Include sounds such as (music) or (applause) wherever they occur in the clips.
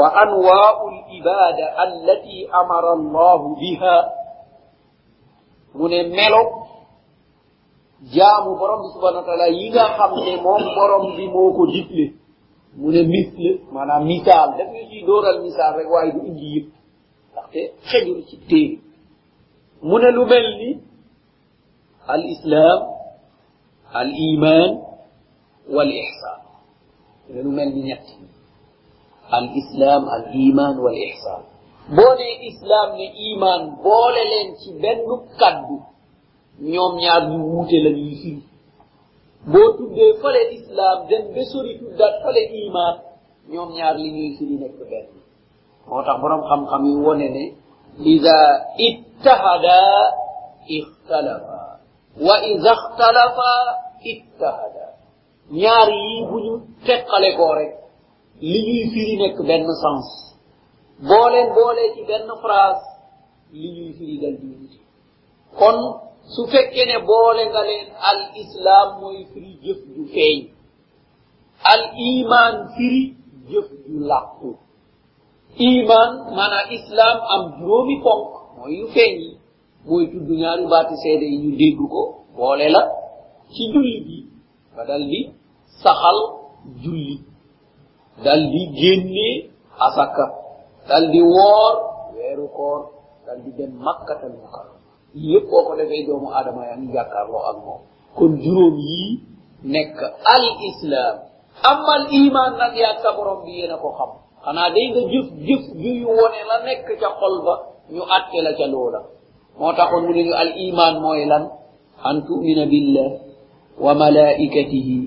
وأنواع الإبادة التي أمر الله بها. من ملو. جامو برم سبحانه وتعالى. يغا خمس موم برم بي موكو جفلي من مثل. معنى مثال. لم يجي دور المثال رواي دي اندي يب تختي خجر تي من لبلي الإسلام الإيمان والإحسان. لنمل بنيتي الإسلام الإيمان والإحسان. بول الإسلام الإيمان بول لنتي بنو كدو نيوم نيار دي ووتي لا ني سي الإسلام دن بسوري تودا فال الإيمان نيوم نيار لي ني سي نيك بن موتاخ بروم إذا اتحدا اختلفا. وإذا اختلفا اتحدا نيار يي بو ني li ñuy firi nekk benn sens. Boo leen boolee ci benn phrase li ñuy firi dal di wuti kon su fekkee ne boole nga leen al islam mooy firi jëf ju feeñ. Al iman firi jëf ju làqu. Iman maanaam islam am juróomi ponk mooy yu feeñ yi mooy tudd ñaari baati seede yi ñu dégg ko boole la ci julli bi nga dal di saxal julli. Dal di génnee asaka dal di woor weeru koor dal di dem makkatal mukarram yépp boo ko defee doomu aadama yaa ngi jàkkaarloo ak moom kon juróom yii nekk al islam amma al iman nag yaa sa borom bi yéen a ko xam xanaa day nga jëf jëf juy wone la nekk ca xol ba ñu atte la ca loola moo taxoon mu ne ñu al iman mooy lan an tumina billah wa malaikatihi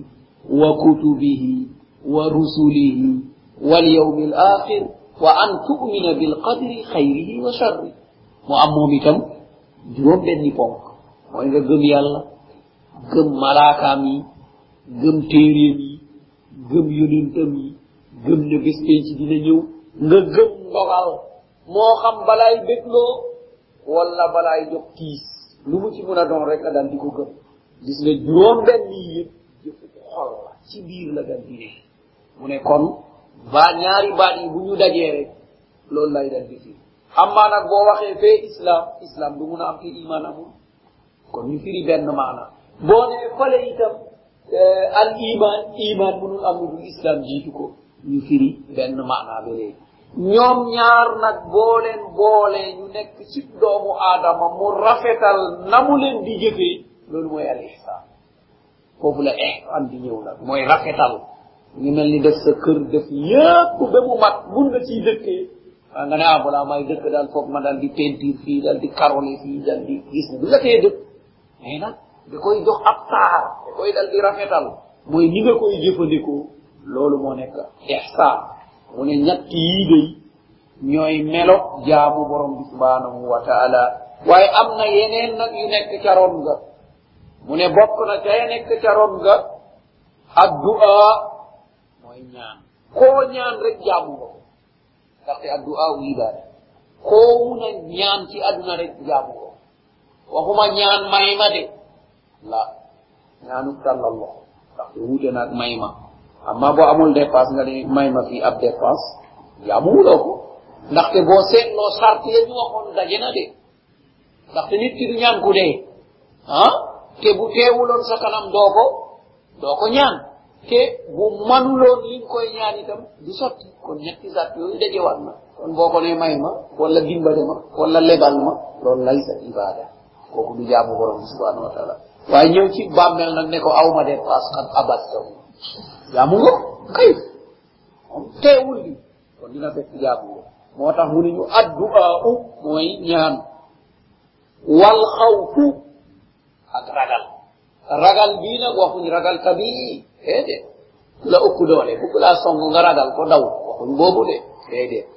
wa kutubihi ورسله واليوم الآخر وأن تؤمن بالقدر خيره وشره. وأمو ميتم جروم بني بوك وإن جم يالله جم ملاكامي جم تيريمي جم يونينتمي جم نبس بيش دينيو نجم بغال مو خم بلاي بيكلو ولا بلاي جو كيس لما تي مونا دون ريكا دان ديكو جم جسنا جروم بني يب جفو خلا تي لغا دينيو mu ne kon ba ñaari baat yi bu ñu dajee rek loolu lay dal di firi amma nag boo waxee fee islam islam du mun a am fi iman amul. Kon ñu firi benn maana. Boo nee fale itam eh, al iman iman munul am dul islam jiitu ko. Ñu firi benn maana ba léegi. Ñoom ñaar nag boo leen boolee ñu nekk ci doomu aadama mu rafetal na mu leen di jëfee loolu mooy al ihsan foofu la ihsan di ñëw nag mooy rafetal. Ñu mel ni def sa kër def yépp ba mu mat mun nga ciy dëkkee nga ne ah balaa may dëkk daal foog ma daal di peinture fii daal di karole fii daal di gis du la tee dëkk mais nag da koy jox ab taar da koy dal di rafetal mooy ni nga koy jëfandikoo loolu moo nekk ihsan mu ne ñett yii day ñooy melo jaamu borom bi subhanahu wa taala waaye am na yeneen nag yu nekk ca ron nga mu ne bokk na ca nekk ca ron nga addu'a mooy ñaan rek jaamu ko. Ndaxte addu'a u ibada koo mun a ñaan ci aduna rek jaamu ko. Waxuma ñaan may ma de. La ñaanu tàllal loxo ndaxte wuute naag may ma. Amma boo amul dépense nga ne may ma fii ab dépense jaamuwuloo ko. Ndaxte boo seetloo sart ya ñu waxoon daje na de. Ndaxte nit ki du ñaan ku dee. Ah? Te bu teewuloon sa kanam doo ko doo ko ñaan. Te bu manuloon li nga koy ñaan itam du sotti kon ñetti sart yooyu dajewaat na kon boo ko ne may ma wala dimbale ma wala lebal ma loolu lay sa ibada kooku du jaamu borom bi subhanahu wa taala waaye ñëw ci bàmmeel nag ne ko aw ma dépasse xat abat taw jaamu nga kay moom teewul li kon dina fekk jaamu nga moo tax mu ne ñu addu'a u mooy ñaan wal xawfu ak ragal ragal bii nag waxuñ ragal kabii ku la ëpp doole bu laa song nga ragal ko daw. Waxuñ boobu de. Déedéet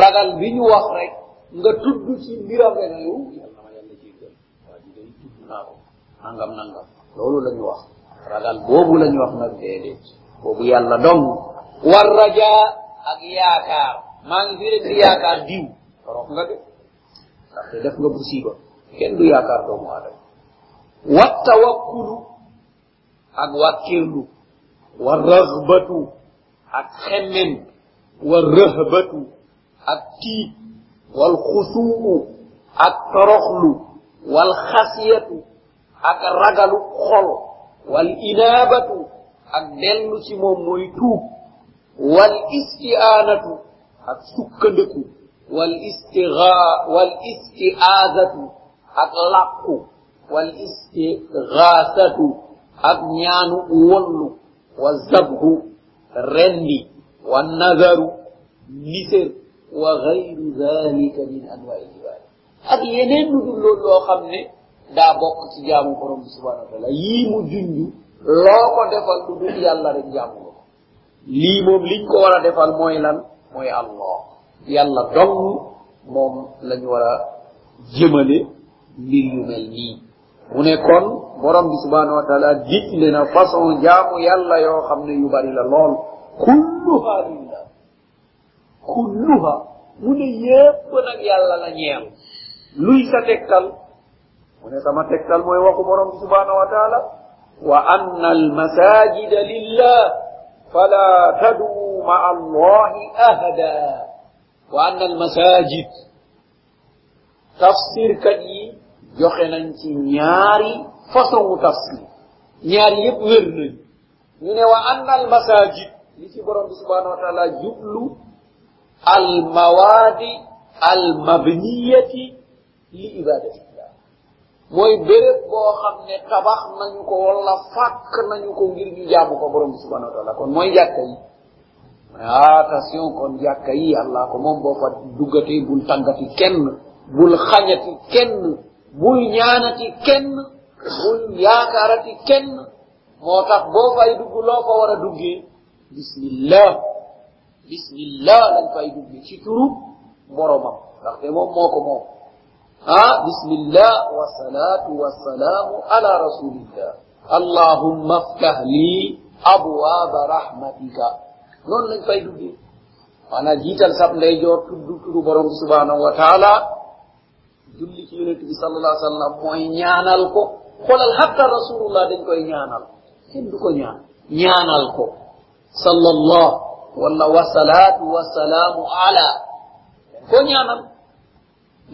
ragal bi ñu wax rek. Nga tudd ci mbiram rek yow yàlla ma yàlla jéggal waa ji day tudd naa ko. Nangam nangam. Loolu la ñu wax. Ragal boobu la ñu wax nag déedéet boobu yàlla dong. War raja ak yaakaar. Maa ngi fi rek di yaakaar diw. Torox nga de. Ndaxte def nga musiba. Kenn du yaakaar doomu aadama. Wa tawakkulu ak wàkkirlu والرغبة أتخمن والرهبة أتي والخشوع الترخل والخشية أكرغل خل والإنابة أدل نسمو ميتو والاستعانة أتسكدك والاستغاء والاستعاذة أتلقو والاستغاثة أتنيان أولو wa nazaru niser wa gayru dhalika min anwa'i ibada ak yeneen lu dul loolu loo xam ne daa bokk ci jaamu borom subhanahu wa taala yii mu junju loo defal lu dul yàlla rek jaamu ko. lii moom ko war defal mooy lan? mooy allah. yàlla dong moom lañu war a jëmale yu mel nii mu ne kon borom bi subhanahu wa taala digle na façon jaamu yàlla yoo xam ne yu bari la lool kulluha lillah kulluha mu ne yépp nag yàlla la ñeel luy sa tegtal mu ne sama tegtal mooy waxu borom bi subhanahu wa taala wa anna almasajida lillah fala taduu maa allahi ahada wa anna almasajid tafsirkat yi joxe nañ ci ñaari façon tafsir ñaari yépp wér nañ. Ñu ne wa anna almasajid li ci borom bi subhanahu wa taala jublu almawadi almabniyati li ibadatillah. Mooy béréb boo xam ne tabax nañu ko wala fàkk nañu ko ngir ñu ko borom subhanahu wa taala kon mooy jàkka yi. Attention kon jàkka yi allah ko moom boo fa duggatee bul tàggati kenn bul xañati kenn bul ñaanati kenn bul yaakaarati kenn moo tax boo fay dugg loo fa war a duggee bismillah bismillah lañ fay duggee ci turu boromam ndaxte moom moo ko moom ah bismillah wasalaatu wasalaamu ala rasulillah allahumma ftah li abwaaba rahmatika noonu lañ fay duggee maanaam jiital sab ndeyjoor tudd tudd borom subhanahu wa taala julli ci yonent bi sallallahu alayhi wa sallam mooy ñaanal ko xoolal hatta rasulullah dañ koy ñaanal kenn du ko ñaan ñaanal ko sallallahu wala wasalaatu wasalaamu ala ko ñaanal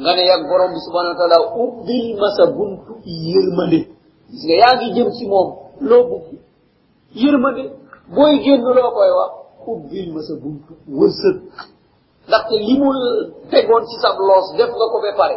nga ne yag borom bi subhanahu wa taala ubbil ma sa buntu yërmande gis nga yaa ngi jëm ci moom loo bugg yërmande booy génn loo koy wax ubbil ma sa buntu wërsëg ndaxte li mu tegoon ci sab loos def nga ko ba pare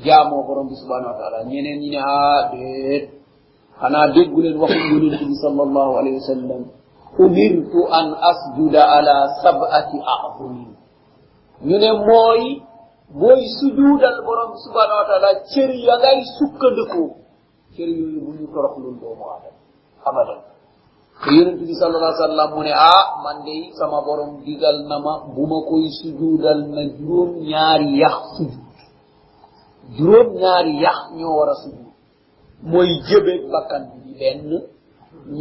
jaamoo borom bi subhanahu wa taala. Ñeneen ñi ne ah déet xanaa déggu leen waxu yonent bi sallallahu alayhi wa sallam umirtu an asjuda ala sab'ati a'zumin ñu ne mooy booy sujuudal borom subhanahu wa taala. Cër ya ngay sukkandikoo cër yooyu bu ñu toroxlul doomu aadama abadan. Te yonent bi sallallahu alayhi wa sallam mu ne ah man sama borom digal na ma bu ma koy sujuudal na juróom ñaari yax sujud juróom ñaari yax ñoo war a sujud mooy bakkan bi di benn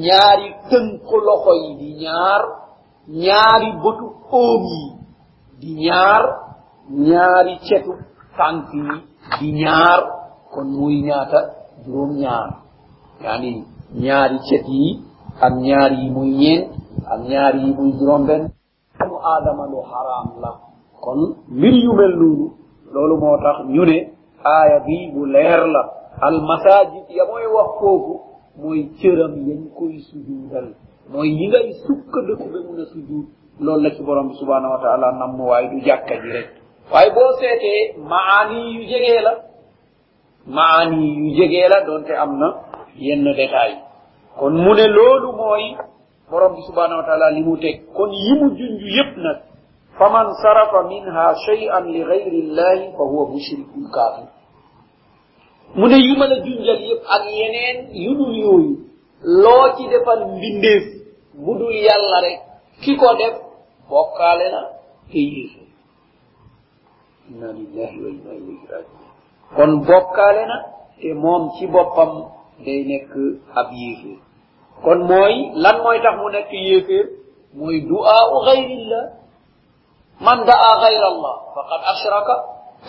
ñaari tënk loxo yi di ñaar ñaari bëtu di ñaar ñaari cetu tànk yi di ñaar kon muy ñaata? Juróom ñaar. Yaani ñaari cet yi ak ñaar yi muy ñeent ak ñaar yi muy juróom benn. Xaraam la. Kon mbir yu mel noonu loolu moo tax ñu ne aaya bi bu leer la. Almasajid yamoy wax foofu mooy cëram yañ koy sujuudal. Mooy yi ngay sukkandiku ba mun a sujuud. Loolu la ci borom bi subhanahu wa taala namm waaye du jàkka ji rek. Waaye boo seetee maani yu jegee la. Maani yu jegee la donte am na yenn détail kon mu ne loolu mooy borom bi subhanahu wa taala li mu teg. Kon yi mu junj yépp nag faman sarafa minha shay'an li ghayri llahi fa huwa mushrikun kafir mu ne yu mën a junjal yépp ak yeneen yu dul yooyu loo ci defal mbindeef bu dul yàlla rek ki ko def bokkaale na te yéefe inna lillahi wa inna ilayhi rajiun kon bokkaale na te moom ci boppam day nekk ab yéeféer. Kon mooy lan mooy tax mu nekk yéeféer? Mooy duaau u ghayrillah من دعا غير الله فقد أشرك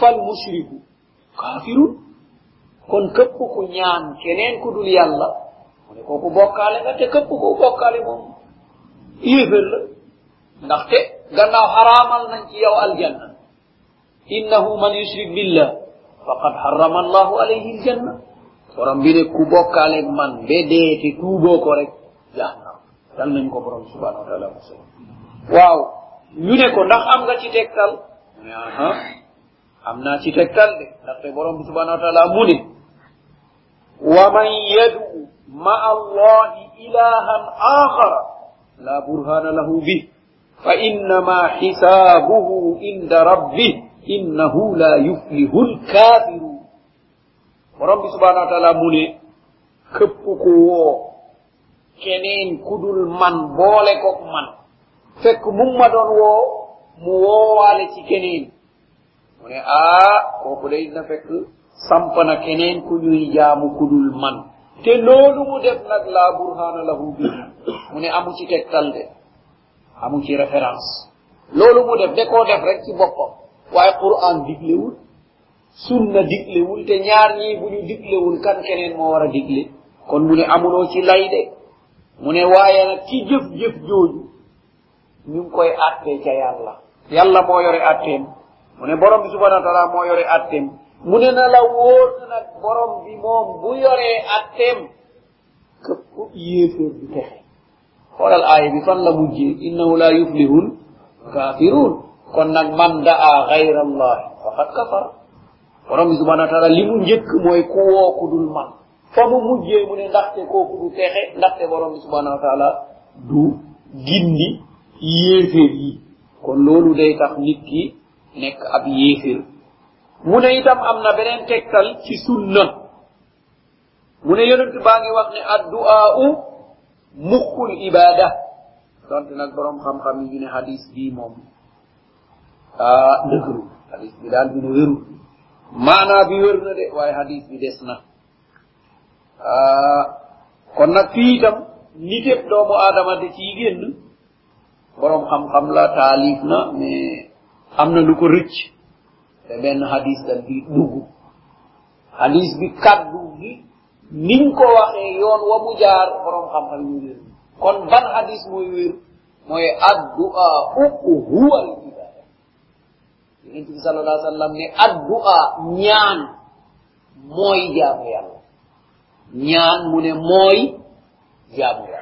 فالمشرك. كافر كن كبو كنيان كنين كدول يالا كوكو بوكالي نتا كبو كو بوكالي موم يبل نخت غنا حراما نانتي يو الجنة. إنه من يشرك بالله فقد حرم الله عليه الجنة. ورم بي نك كو بوكالي مان بيدي تي توبو كو رك جهنم نكو بروم سبحانه وتعالى واو. ñu ne ko ndax am nga ci tegtal? Mu ne aha am naa ci tegtal de. Ndaxte borom bi subhanahu wa taala mu ne wa man yadu ma allahi ilahan akhara la burhana lahu bih fa innama hisabuhu inda rabbih innahu la yuflihu lkafirun borom bi subhanahu wa taala mu ne këpp ku woo keneen kudul man boole ko man. fekk mumma doon woo mu woowaale ci keneen. Mu ne aa kooku day na fekk samp na keneen ku ñuy jaamu kudul man. Te loolu mu def nag laa burhana lahu bi mu ne amu ci tegtal de. Amu ci référence. Loolu mu def de koo def rek ci boppam. Waaye qur'an diglewul sunna diglewul te ñaar ñii bu ñu diglewul kan keneen moo war a digle? Kon mu ne amuloo ci lay de. Mu ne waaye nag ci jëf-jëf jooju ñu ngi koy attee ca yàlla yàlla moo yore atteem mu ne borom bi subhanahu wa taala moo yore atteem mu ne na la wóor na nag borom bi moom bu yoree atteem këpp yéeféer du texe xoolal aaya bi fan la mujjee innahu la yuflihul kafirun. Kon nag man daa gayra allahi faqad kafara borom bi subhanahu wa taala li mu njëkk mooy ku woo ku dul man. Fa mu mujjee mu ne ndaxte kooku du texe ndaxte borom bi subhanahu wa taala du gindi yéeféer yi. Kon loolu day tax nit ki nekk ab yéeféer. Mu ne itam am na beneen tegtal ci sunna. Mu ne yonent baa ngi wax ne addu'aa'u muxul ibada donte nag borom xam-xam yi ñu ne hadis bii moom ah dëgëru. Hadis bi daal bi ne wérul. Maanaa bi wér na de, waaye hadis bi des na. Ah, kon nag fii itam niteb doomu aadama de ciy génn. Borom xam-xam la taalif na mais am na lu ko rëcc te benn hadis dal di dugg hadis bi kaddu gi niñ ko waxee yoon wa mu jaar borom xam-xam yu wér. Kon ban hadis mooy wér? Mooy addua u huwa al ibada yonent bi sallallahu alayhi wa sallam ne addua ñaan mooy jaamu yàlla. Ñaan mu ne mooy jaamu yàlla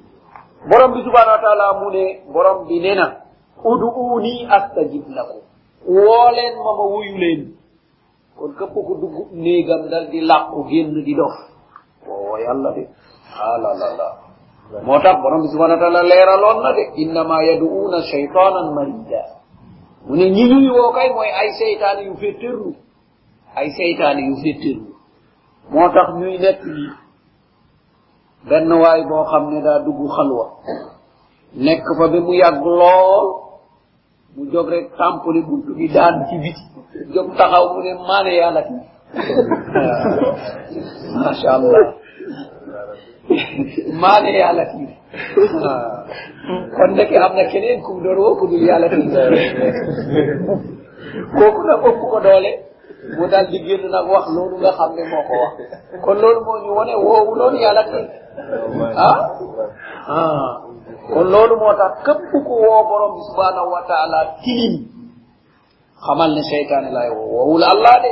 borom bi subhanahu wa taala mu ne borom bi ne na udu'uni astajib lakum. Woo leen ma ma wuyu leen. Kon képp ku dugg néegam dal di làqu génn di dof wowo yàlla de. Ah Alalala moo tax borom bi subhanahu wa taala leeraloon na de innama yadu'una cheytanan marida mu ne ñi ñuy woo kay mooy ay seytaane yu féttërlu ay seytaane yu féttërlu moo tax ñuy nekk nii benn waay boo xam ne daa dugg xalwa. Nekk fa ba mu yàgg lool. Mu jóg rek tàmpali buntu bi daan ci biti. Jóg taxaw mu ne maane yàlla ki. (laughs) Macha allah. (laughs) Maane yàlla ki. (laughs) Kon ndeke am na keneen kum doon woo ku dul yàlla ki. Kooku nag ëpp ko doole. Mu daal di génn nag wax loolu nga xam ne moo ko wax kon loolu moo ñu wone woowu loolu yàlla ki ah ah kon loolu moo tax képp ku woo borom bi subhanahu wa taala tilim xamal ne seytaane lay woo woowul allah de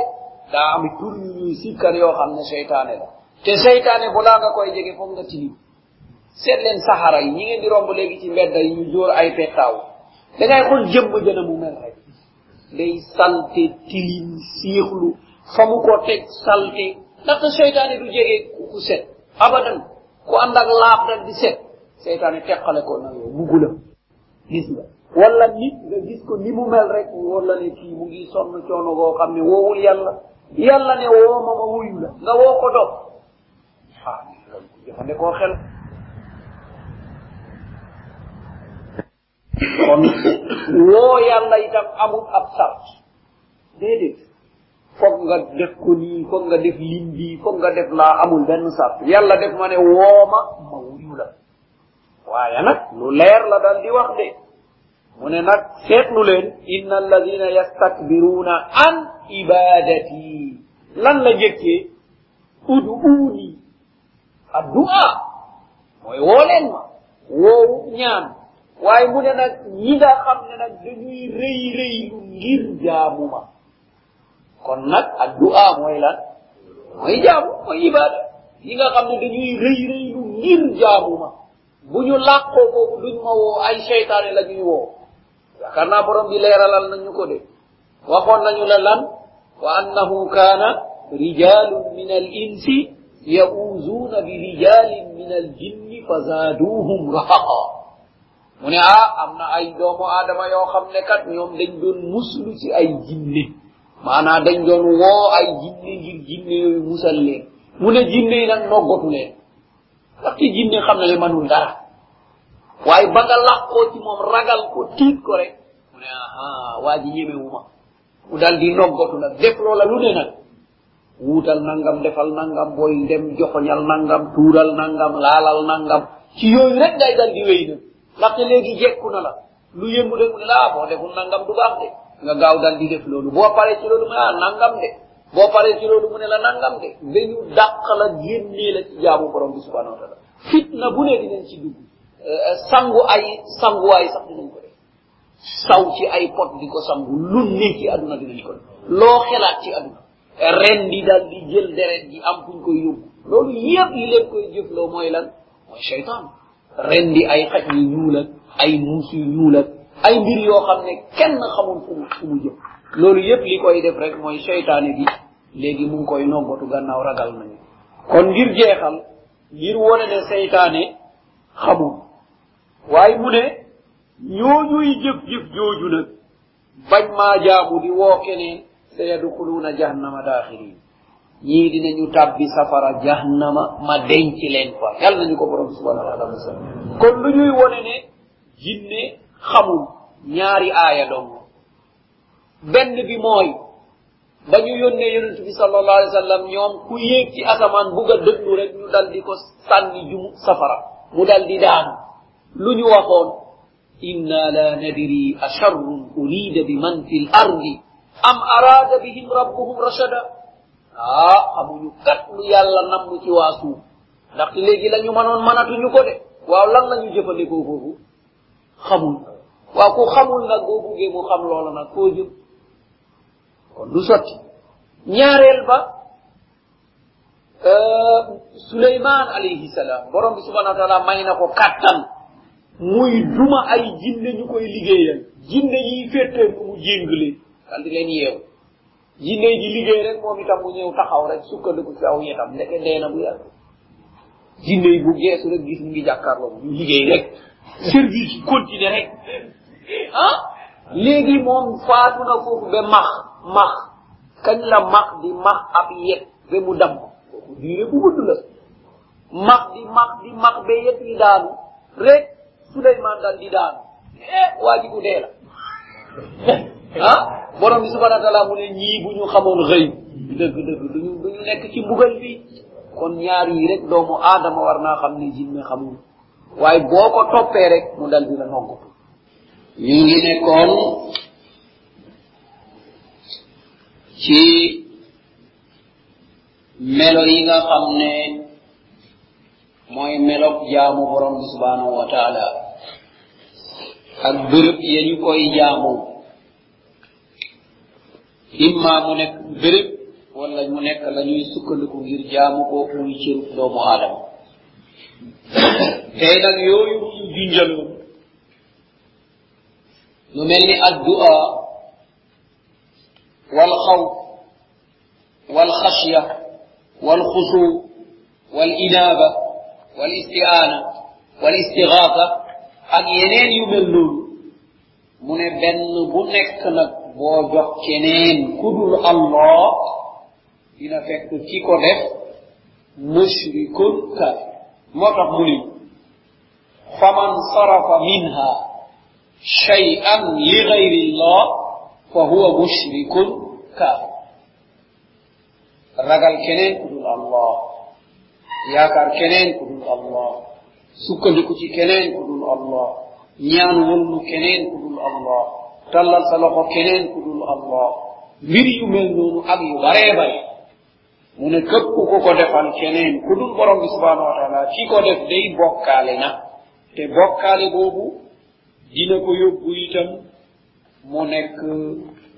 daa am tur yu ñuy sikkar yoo xam ne seytaane la te seytaane balaa nga koy jege foog nga tilim seet leen saxara yi ñi ngeen di romb léegi ci mbedda yi ñu jóor ay pettaaw da ngay xool jëmm jëna mu mel rek day salte tilim siixlu fa mu ko teg salte. Ndaxte seytaane du jege ku set. Abadan ku ànd ak laab di set. Seytaane teqale ko na yow bugg la. Gis nga. Wala nit nga gis ko ni mu mel rek wala ne kii mu ngi sonn coono goo xam ne woowul yàlla. Yàlla ne woo ma ma la. Nga woo ko dog ah jëfandikoo xel. Kon woo yàlla itam amul ab sart. Déedéet. Foog nga def ko nii nga def lim bi foog nga def laa amul benn sart. Yàlla def ma ne ma wuyu la. Waaye nag lu leer la dal di wax de. Mu ne nag seetlu leen inna alladina yastakbiruna an ibadati. Lan la jëkkee uduuni. Addua. Mooy woo leen ma. Woowu ñaan. Waaye mu ne nag ñi nga xam ne nag dañuy rëy rëylu ngir jaamu ma. Kon nag addua mooy lan? Mooy jaamu mooy ibada ñi nga xam ne dañuy rëy rëylu ngir jaamu ma. Bu ñu làqoo foofu duñ ma woo ay seytaane la ñuy woo. Yaakaar naa borom bi leeralal nañu ko de. Waxoon nañu la lan? Wa annahu rijalun min al insi yauzuuna bi rijalin min al jinni mu ne ah am na ay doomu aadama yoo xam ne kat ñoom dañ doon muslu ci ay jinne. Maanaa dañ doon woo ay jinne ngir jinne yooyu musal leen. Mu ne jinne yi nag noggatu leen. Ndaxte jinne xam na ne manul dara. Waaye ba nga làqoo ci moom ragal ko tiit ko rek mu ne aha waa ji ñemewuma mu di noggatu nag def loola lu ne nag. Wuutal nangam defal nangam booy dem joxoñal nangam tuural nangam laalal nangam. Ci yooyu rek ngay dal di wéy nag ndaxte léegi jekku na la lu yëngu rek mu la ah boo nangam du baax de nga gaaw dal di def loolu boo paree ci ne ah nangam de boo paree ci loolu mu ne la nangam de dañu dàq la génnee la ci jaamu borom bi subhanahu wa taala fitna bu ne dinañ ci dugg sangu ay sanguwaay sax dinañ ko def saw ci ay pot di ko sangu lu ne ci aduna dinañ ko def loo ci aduna. Ren di dal di jël deret ji am fuñ koy yóbbu loolu yépp li leen koy jëfloo mooy lan mooy cheytaan ren di ay xaj yu ñuul ak ay muus yu ñuul ak ay mbir yoo xam ne kenn xamul fu mu fu mu jëm. Loolu yépp li koy def rek mooy cheytaane bi léegi mu ngi koy noggatu gannaaw ragal nañu. Kon ngir jeexal ngir wone ne seytaane xamul. Waaye mu ne ñooñuy jëf-jëf jooju nag bañ maa jaamu di woo keneen sa yadxuluuna jahannama daaxirin ñii dinañu tàbbi safara jahannama ma denc leen fa yàlla nañu ko borom subhanahu wa taala musal kon lu ñuy wone ne jinne xamul ñaari aaya dong benn bi mooy ba ñu yónnee yonent bi sallallahu alayhi wa sallam ñoom ku yéeg ci asamaan bugg a dëglu rek ñu dal di ko sànni jum safara mu dal di daanu lu ñu waxoon inna la nadiri asharrun urida bi man fi l ardi am arada bihim rabbuhum rashada ah xamuñu kat lu yàlla namm ci waa suuf. Ndaxte léegi la ñu mënoon mënatuñu ko de. Waaw lan la ñu jëfandikoo foofu? Xamul. Waaw ku xamul nag boo buggee mu xam loola nag foo jëm? Kon du sotti. Ñaareel ba suleyman alayhi salaam borom bi subhanahu wa may na ko muy duma ay jinne ñu koy liggéeyal. Jinne yi féttee mu jéngale di leen yeew. jinne ji liggéey rek moom itam mu ñëw taxaw rek sukkandiku ci aw yetam ndeke dee na bu yàgg. Jinne yi bu geesu rek gis mu ngi jàkkaarloo ñu liggéey rek. Service continue rek. Ah! Léegi moom faatu na foofu ba max max. Kañ la max di max ab yet ba mu dam kooku diire bu gudd la. Max di max di max ba yet yi daanu. Rek suleyman dal di daanu. Eh waa ji bu dee la. (laughs) Ah! Borom bi subhanahu wa taala mu ne ñii bu xamoon xëy. Dëgg dëgg duñu duñu nekk ci mbugal bi. Kon ñaar yi rek doomu aadama war naa xam ne jinne xamul. Waaye boo toppee rek mu dal di noggatu ñu ngi nekkoon ci melo yi nga xam ne mooy melog jaamu borom bi subhanahu wa taala. Ak bërëb ya ñu koy jaamu imma mu nekk bërëb wala mu nekk la ñuy sukkandiku ngir jaamu ko muy cëru doomu aadama tey nag yooyu ñu junjaloon lu mel ni addua والخوف والخشية والخشوع والإنابة والاستعانة والاستغاثة ak yeneen yu mel noonu mu ne benn bu nekk nag boo jox keneen kudul allah dina fekk ki ko def mushrikun kafir moo tax mu ni faman sarafa minha shay'an li ghayri allah fa huwa mushrikun kafir ragal keneen kudul allah yaakaar keneen kudul allah sukkandiku ci keneen kudul allah ñaan wonnu keneen kudul allah tallal sa loxo keneen kudul allah mbir yu mel noonu ak yu baree bare mu ne képp ku ko defal keneen kudul borom bi subhanahu wa taala ki ko def day bokkaale na te bokkaale boobu dina ko yóbbu itam mu nekk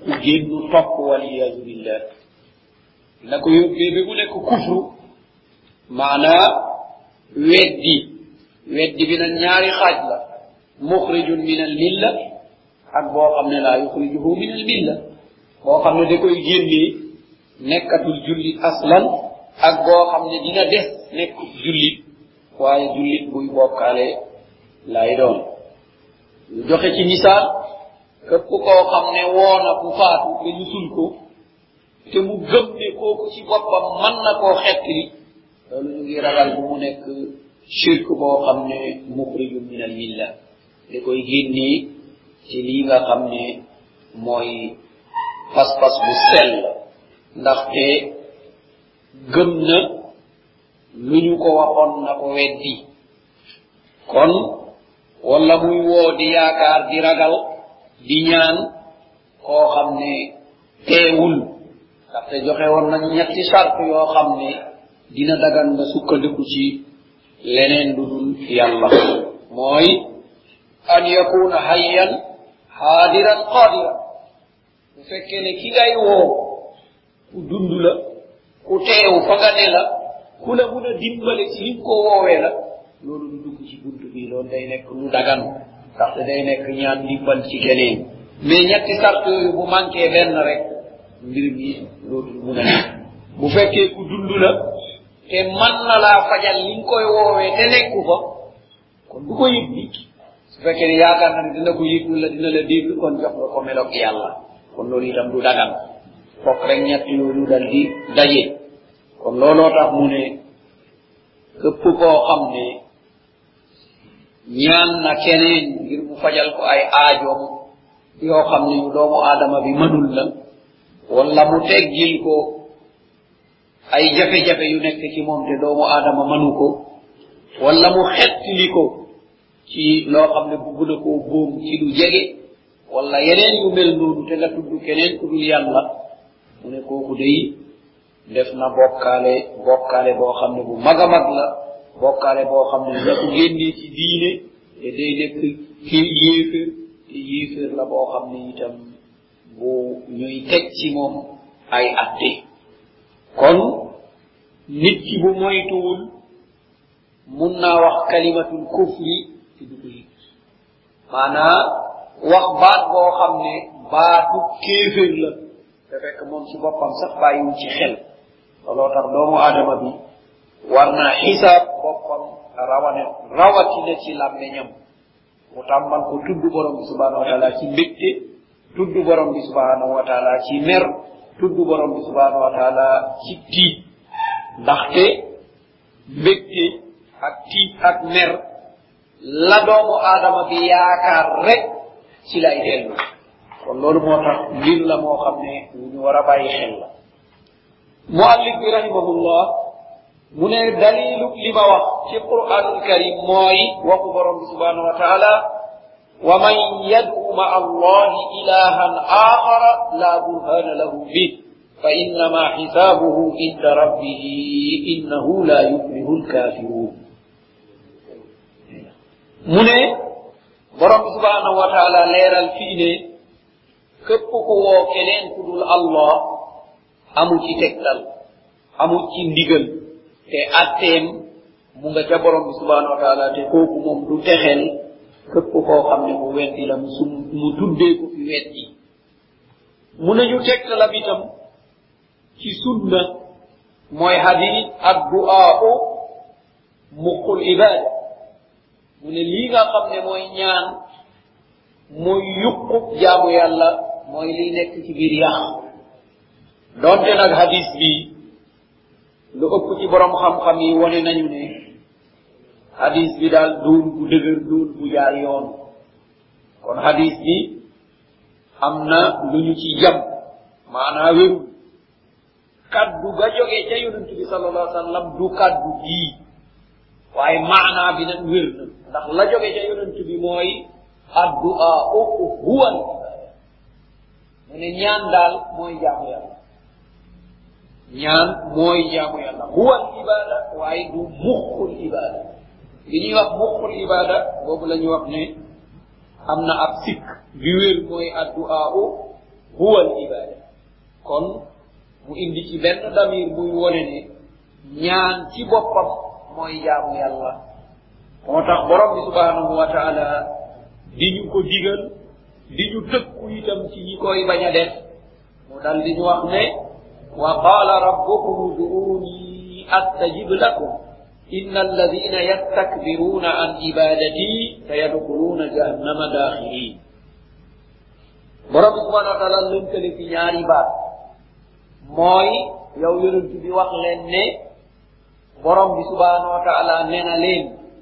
ku génn topp waliyadu billah dina ko yóbbee ba mu nekk kufru maanaa weddi weddi bi nag ñaari xaaj la muxrijun min al milla ak boo xam ne laa yuxrijuhu min al milla boo xam ne da koy génnee nekkatul jullit aslan ak boo xam ne dina des nekk jullit waaye jullit buy bokkaale lay doon. Ñu joxe ci misaal képp koo xam ne woona ku faatu te ñu sul ko te mu gëm ne kooku ci boppam man na koo xettli loolu ñu ngi ragal bu mu nekk shirk boo xam ne muxrijun min al milla da koy génnee ci lii nga xam ne mooy pas-pas bu sell. ndaxte gëm na lu ñu ko waxoon na ko weddi. kon wala muy woo di yaakaar di ragal di ñaan koo xam ne teewul. ndaxte joxe woon nañ ñetti sart yoo xam ne dina dagan nga sukkandiku ci leneen lu dul yàlla. mooy an yakuna hayyan haadiran qadiran bu fekkee ne ki ngay woo ku dund la ku teew fa nga ne la ku la mun a dimbale ci lim ko woowee la loolu du dugg ci bunt bi loolu day nekk lu dagan ndaxte day nekk ñaan dimbal ci keneen mais ñetti sart yooyu bu manqué benn rek mbir mi dootul mun a nekk bu fekkee ku dund la te man na laa fajal li nga koy woowee te nekku fa kon du ko yëg bi su fekkee ne yaakaar na ne dina ko yëg la dina la dégg kon jox nga ko melog yàlla kon loolu itam du dagan fokk rek ñett yooyu dal di daje kon looloo tax mu ne képp koo xam ne ñaan na keneen ngir mu fajal ko ay aajoom yoo xam ne doomu aadama bi mënul la. Wala mu teggil ko ay jafe-jafe yu nekk ci moom te doomu aadama mënu ko. Wala mu xettili ko. ci loo xam ne bugg na koo bóom ci lu jege wala yeneen yu mel noonu te nga tudd keneen ku dul yàlla mu ne kooku day def na bokkaale bokkaale boo xam ne bu mag a mag la bokkaale boo xam ne la ko génnee ci diine te day nekk ki yéefér te yéefér la boo xam ne itam bu ñuy teg ci moom ay atte. Kon nit ki bu moytuwul mun naa wax kalimatul kufri te du ko yëg maanaa wax baat boo xam ne baatu kéefér la te fekk moom ci boppam sax bàyyiwul ci xel. Looloo tax doomu aadama bi war naa xisaab boppam rawane rawatina ci làmmeñam mu tàmbal ko tudd borom bi subhanahu wa taala ci mbégte tudd borom bi subhanahu wa taala ci mer tudd borom bi subhanahu wa taala ci tiit. Ndaxte mbégte ak tiit ak mer la doomu aadama bi yaakaar rek ci lay dellu kon loolu moo tax mbir la moo xam ne ñu war a bàyyi xel la muallif bi rahimahullah mu ne dalilu li ma wax ci quranul karim mooy waxu borom bi subhanahu wa taala wa man yad'u ma allahi ilahan akhara la burhana lahu bih innama hisabuhu inda rabbih innahu la yuflihu alkafirun mu ne borom subhanahu wa taala leeral fii ne képp ku woo keneen ku dul allah amu ci tegtal amu ci ndigal. Te atteem mu nga ca borom bi subhanahu wa taala te kooku moom du texel képp koo xam ne mu weddi la su mu tuddee ko fi weddi. Mu ne ñu tegtalam itam ci sunna mooy hadit addu'aa'u muqul ibada mu ne lii nga xam ne mooy ñaan mooy yuqu jaamu yàlla mooy liy nekk ci biir yax. Donte nag hadis bi lu ëpp ci borom xam-xam yi wone nañu ne hadis bi daal duul bu dëgër duul bu jaar yoon. Kon hadis bi am na lu ñu ci jam maanaa wérul. Kaddu ga jóge ca yonent bi sal allah sallam du kaddu bii waaye maanaa bi nag wér na. Ndax la jóge ca yonent bi mooy addu'a u huwa al ibada mu ne ñaan daal mooy jaamu yàlla. Ñaan mooy jaamu yàlla. Huwa al ibada waaye du muxul ibada li ñuy wax muxul ibada boobu la ñuy wax ne am na ab sikk bi wér mooy addu'a u huwa al ibada kon mu indi ci benn damir buy wone ne ñaan ci boppam mooy jaamu yàlla. moo tax borom bi subhanahu wa taala di ñu ko digal di ñu tëkku itam ci ñi koy bañ a def. Mu dal di ñu wax ne wa qala rabbukum uduuni astajib lakum inna alladina yastakbiruna an ibadati sayadkhuluna jahannama dakhirin borom bi subhanahu wa taala lënkale fi ñaari baat. Mooy yow yonent bi wax leen ne borom bi subhanahu wa taala nee na leen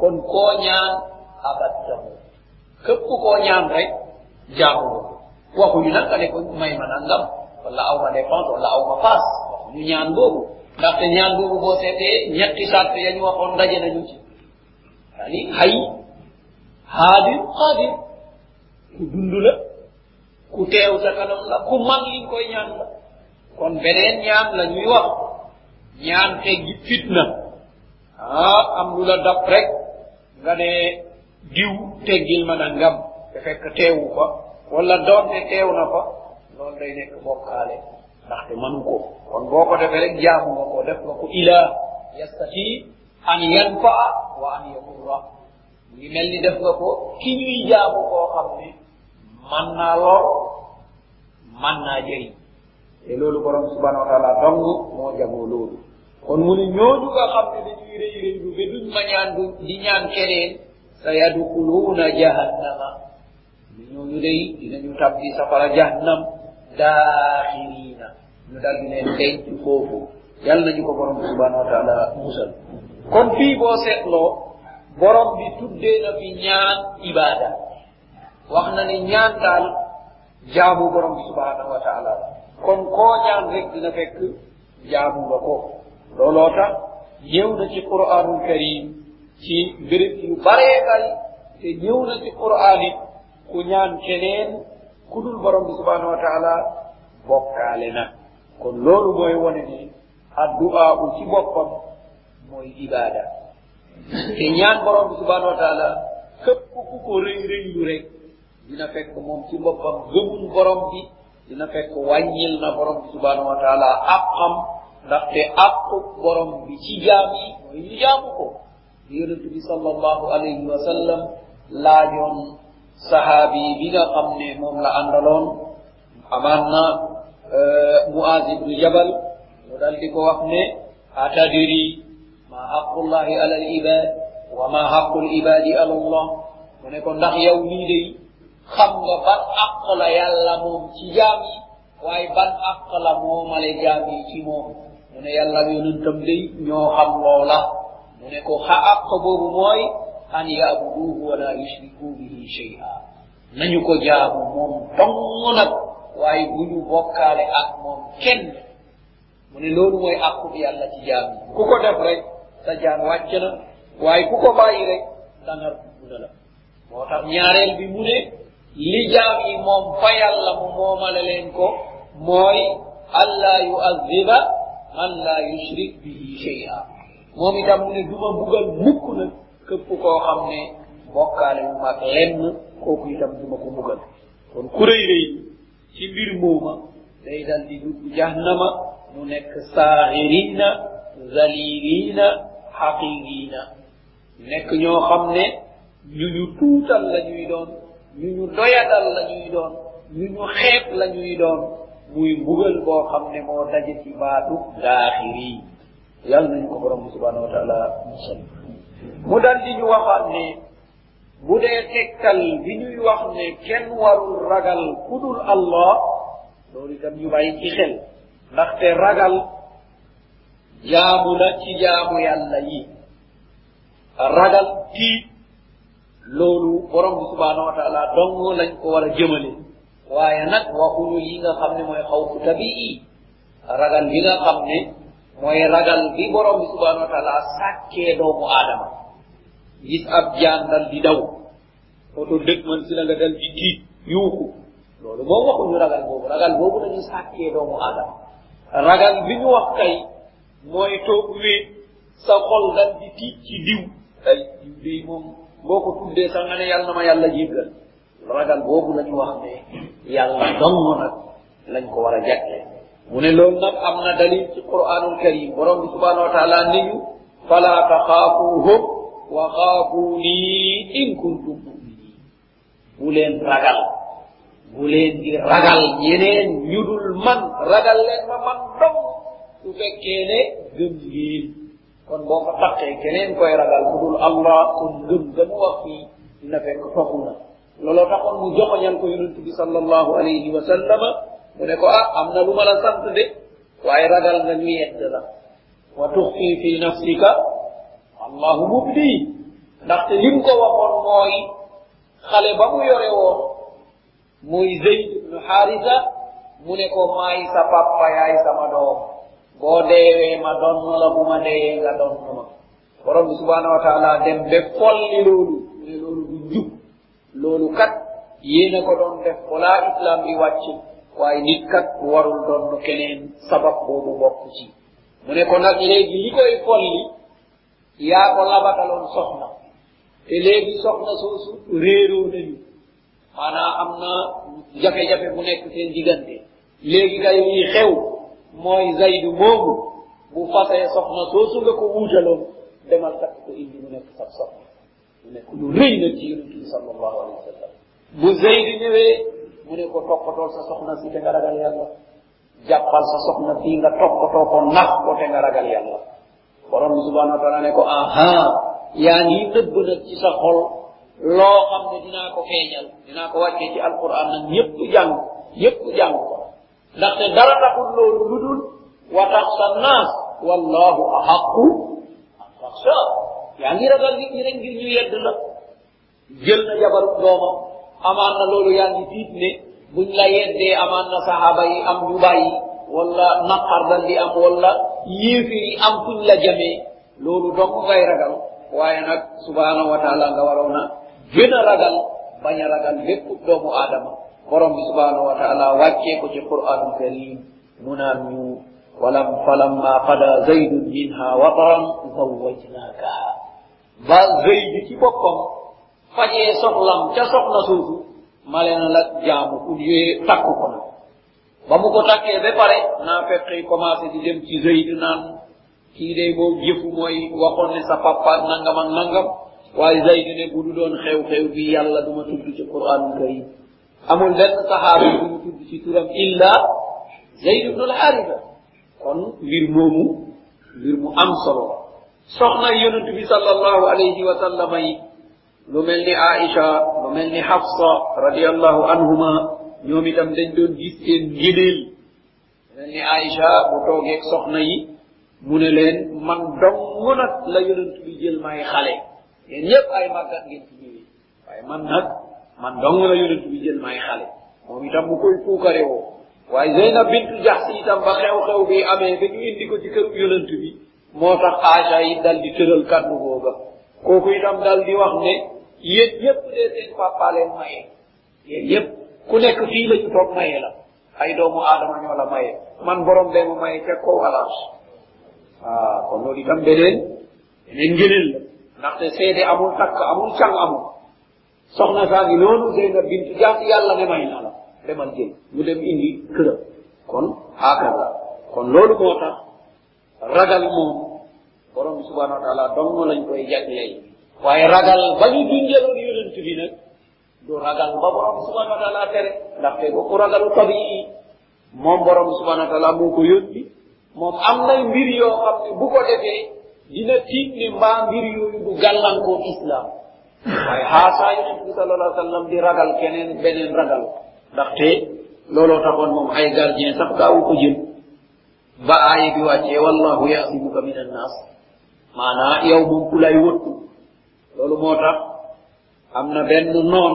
kon koo ñaan abattahu képp koo ñaan rek jaamu waxuñu nag ne ko may ma nangam wala aw ma dépense wala aw ma paas waxuñu ñaan boobu ndaxte ñaan boobu boo seetee ñetti sart ya ñu waxoon daje nañu ci yani hay haadir qaadir ku dund la ku teew sa kanam la ku man liñ koy ñaan la kon beneen ñaan la ñuy wax ñaan teggi fitna ah am lu la dab rek nga ne diw teggil ma na ngam te fekk teewu fa walla teew na fa loolu day nekk bokkaale ndaxte manu ko. Kon boo ko defee rek jaamu nga ko def nga ko ila yastati an yanfaa wa an yadurra. Mu ngi mel ni def nga ko ki ñuy jaamu koo xam ne man naa lor man naa jëriñ. Te loolu borom subhanahu wa taala dong moo jagoo loolu. Kon mu ne ñooñu nga xam ne dañuy rëy rëylu ba duñ ma ñaan du di ñaan keneen. Sa yadukuluuna jahannama ne ñooñu day dinañu tabbi safara jahannam. Daaxirina ñu dal di leen denc foofu. Yal nañu ko borom subhanahu wa taala musal. Kon fii boo seetloo borom bi tuddee na fi ñaan ibada wax na ne ñaan daal jaamu borom bi subhanahu wa taala kon koo ñaan rek dina fekk jaamu nga ko looloo tax ñëw na ci qur'anul karim ci béréb yu baree bari te ñëw na ci qur'an it ku ñaan keneen ku dul borom bi subhanahu wa taala bokkaale na. Kon loolu mooy wone ne addu'a u ci boppam mooy ibada te ñaan borom bi subhanahu wa taala képp ku ko rëy rëylu rek dina fekk moom ci boppam gëmul borom bi dina fekk wàññil na borom bi subhanahu wa taala àqam ndaxte àqu borom bi ci jaam yi mooy ñu jaamu ko yonent bi sallallahu alayhi wa sallam laajoon sahaabi bi nga xam ne moom la àndaloon amaan na muaz ibnu jabal mu dal di ko wax ne atadiri ma haqqullahi ala alibad wa ma haqqu libadi ala allah mu ne ko ndax yow lii day xam nga ban àq la yàlla moom ci jaam yi waaye ban àq la moomale jaam yi ci moom mu ne yàlla ak yonentam day ñoo xam loola. Mu ne ko xa àq boobu mooy an yaabuduuhu wala yushriku bihi shay'a nañu ko jaamu moom dong nag waaye bu ñu bokkaale ak moom kenn. Mu ne loolu mooy àqub yàlla ci jaam yi. Ku ko def rek sa jaan wàcc na. Waaye ku ko bàyyi rek dangar dugg na la. Moo tax ñaareel bi mu ne li jaam yi moom fa yàlla mu moomale leen ko mooy alla yu'azziba man la yushrik bihi shay'a moom itam ne duma bugal mukk nag këpp koo xam ne bokkaale mu mag lenn kooku itam duma ko bugal kon ku rëy rëy ci mbir mooma day dal di dugg jahannama mu nekk saaxirina zalilina xaqirina nekk ñoo xam ne ñu ñu tuutal la ñuy doon ñu ñu doyadal la doon ñu ñu xeeb la doon. Muy mbugal boo xam ne moo daje ci baatu daaxiri yàlla nañu ko borom subhanahu wa taala musal. Mu dal di ñu waxaat ne bu dee tekkal bi ñuy wax ne kenn warul ragal kudul allah loolu itam ñu bàyyi ci xel. Ndaxte ragal jaamu la ci jaamu yàlla yi. Ragal tiit loolu borom subhanahu wa taala dong lañ ko war a jëmale. Waaye nag waxuñu yi nga ne mooy xawfu tabii ragal bi nga xam ne mooy ragal bi borom bi subhanahu wa taala sàkkee doomu aadama. Gis ab jaan dal di daw. Oto dëkk man si la dal di tiit yuuxu. Loolu moom waxuñu ragal boobu. Ragal boobu dañu doomu aadama. Ragal bi ñu wax kay mooy toog wéet sa xol dal di tiit ci diw. Ay diw moom boo ko tuddee sax nga na ma yàlla jéggal ragal boobu la ñu wax ne yàlla dong nag lañ ko war a jagle mu ne loolu nag am na dalil ci quranul karim borom bi subhanahu wa taala ni ñu fala taxaafuhum wa xaafuni in kuntum muminin bu leen ragal bu leen di ragal yeneen ñu dul man ragal leen ma man dong. Su fekkee ne gëm ngeen kon boo ko keneen koy ragal ku dul allah kon gëm ga mu wax fii dina fekk toxu na looloo taxoon mu joxoñal ko yonent bi sallallahu alayhi wa sallama mu ne ko ah am na lu ma la sant de waaye ragal nga ñu yedd la wa tuxfi fi nafsika. Allahu mubdi. Ndaxte lim ko waxoon mooy xale ba mu yore woon muy zeyd ibnu xaarisa mu ne ko maay sa papa yaay sama doom boo deewee ma donn la bu ma nga donn borom subhanahu wa taala dem be folli loolu kat yéena ko doon def balaa islam bi wàcc waaye nit kat warul doon lu keneen sabab boobu bokk ci. Mu ne ko nag léegi li koy folli yaa ko labataloon soxna. Te léegi soxna soosu réeroo nañu. Maanaam am na jafe-jafe bu nekk seen diggante. Léegi kay li xew mooy zaydu moomu bu fasee soxna soosu nga ko wuutaloon demal takk ko indi mu nekk sab soxna. Mu nekk lu rëy nag ci yonent bi sallallahu alayhi wa sallam. bu zaydu ñëwee mu ne ko toppatool sa soxna si te nga ragal yàlla. jàppal sa soxna fii nga toppatoo ko nax ko te nga ragal yàlla. borom bi subhanahu wa taala ne ko aha yaa ngi nag ci sa xol loo xam ne dinaa ko feeñal. dinaa ko wàccee ci alquran nag ñëpp jàng ñëpp jàng ko. ndaxte dara taxul loolu lu dul wa naas wallahu ahaqu an taxsa yaa ngi ragal nit ñi rek ngir ñu yedd la. Jël na jabaru doomam amaan na loolu yaa ngi tiit ne buñ la yeddee amaan na sahaba yi am ñu bàyyi wala naqar dal di am wala yéefir yi am fuñ la jamee loolu dong ngay ragal. Waaye nag subhanahu wa taala nga waroon a gën a ragal bañ a ragal lépp doomu aadama. Borom bi subhanahu wa taala wàccee ko ci qur'anul karim mu naan ñu walam falamma qada zaydun minha wataran zawajnakaha ba zayd ci boppam. fajee soxlam ca soxna suusu na la jaamu ut yee takku ko nag. ba mu ko takkee ba pare naa fekk commencé di dem ci zayd naan kii day moom jëfu mooy waxoon sa papa nangam ak nangam waaye zayd ne bu du doon xew-xew bi yàlla duma tudd ci quranul karim. amul benn saxaabi bu mu tudd ci turam illa zayd ibnu alxaarisa kon mbir moomu mbir mu am solo soxna yonent bi sallallahu alayhi wa sallam yi lu mel ni aisha lu mel ni hafsa radiallahu anhuma ñoom itam dañ doon gis seen ngéneel mel ni yi mu ne leen man dong nag la yonent bi jël xale. Yéen man nag man dong la yonent bi jël may xale. Moom itam mu koy puukare woo waaye zeynab bintu jaxsi itam ba xew-xew bi amee ba ñu indi ko ci kër yonent bi moo tax aisha yi dal di tëral kàddu googa. Kooku itam dal di wax ne yéen ñëpp dee seen papa leen maye. Yéen ñëpp ku nekk fii la ñu toog maye la. Ay doomu aadama ñoo la maye. Man borom bee ma maye ca kaw alaas ah kon loolu itam beneen beneen ngëneel la. Ndaxte seede amul takk amul càng amul. Soxna saa ngi noonu zeynab bintu jaat yàlla ne may naa la. Demal jël mu dem indi këram. Kon haakaza. Kon loolu moo tax ragal moom borom subhanahu wa taala dong lañ koy jagleel waaye ragal ba ñu junjaloon yonent bi nag du ragal ba borom subhanahu wa taala tere. Ndaxte ko ku ragalu tabii moom borom subhanahu wa taala moo ko moom am nay mbir yoo xam ne bu ko defee dina tiit ne mbaa mbir yooyu du gàllankoor islam. Waaye xaasaa yonent bi sallallahu alayhi wa sallam di ragal keneen beneen ragal. Ndaxte looloo taxoon moom ay gardien sax daawu ko jël ba aaye bi wàccee wallahu yasimuka min annas maanaa yow moom ku lay wëttu loolu moo tax am na benn noon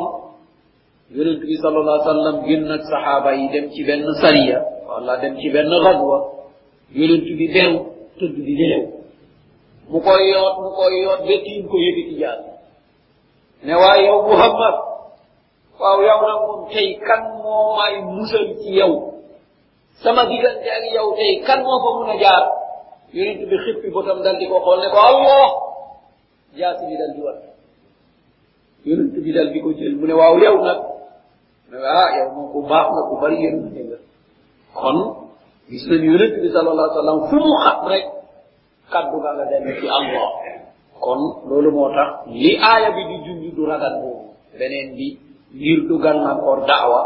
yonent bi salallah sallam génn nag saxaaba yi dem ci benn sariya wala dem ci benn xadwa yonent bi beew tëdd di leew mu koy yoot mu koy yoot ba tiim ko yëkkati jaar ne waa yow muhammad waaw yow nag moom tey kan moo may musal ci yow? Sama diggante ak yow tey kan moo fa mun a jaar? Yonent bi xippi botam dal di ko xool ne ko allah. Jaasi bi dal di wat yonent bi dal di ko jël mu ne waaw yow nag ne ah yow moom ku baax nga ku bari yërmande nga kon gis nañu yonent bi sallallahu alayhi wa sallam fu mu xat rek kaddu ga nga dem ci allah. Kon loolu moo tax li aaya bi di junj du ragal boobu beneen bi ngir du gàllankoor daawa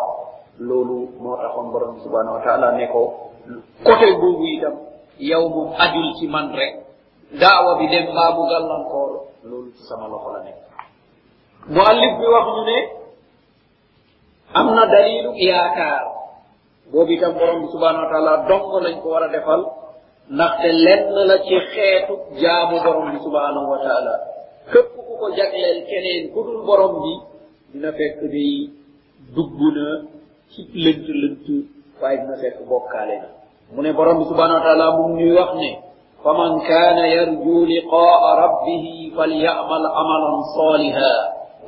loolu moo taxoon borom bi subhanahu wa taala ne ko côté boobu itam yow moom ajul ci man rek daawa bi dem baa mu gàllankoor loolu ci sama loxo la nekk muallif bi wax ñu ne am na dalilu yaakaar boobu itam borom bi subhanahu wa taala dong lañ ko war a defal ndaxte lenn la ci xeetu jaamu borom bi subhanahu wa taala képp ku ko jagleel keneen ku dul borom bi dina fekk day dugg na ci lënt lënt waaye dina fekk bokkaale na من برم سبحانه وتعالى من يوحني فمن كان يرجو لقاء ربه فليعمل عملا صالحا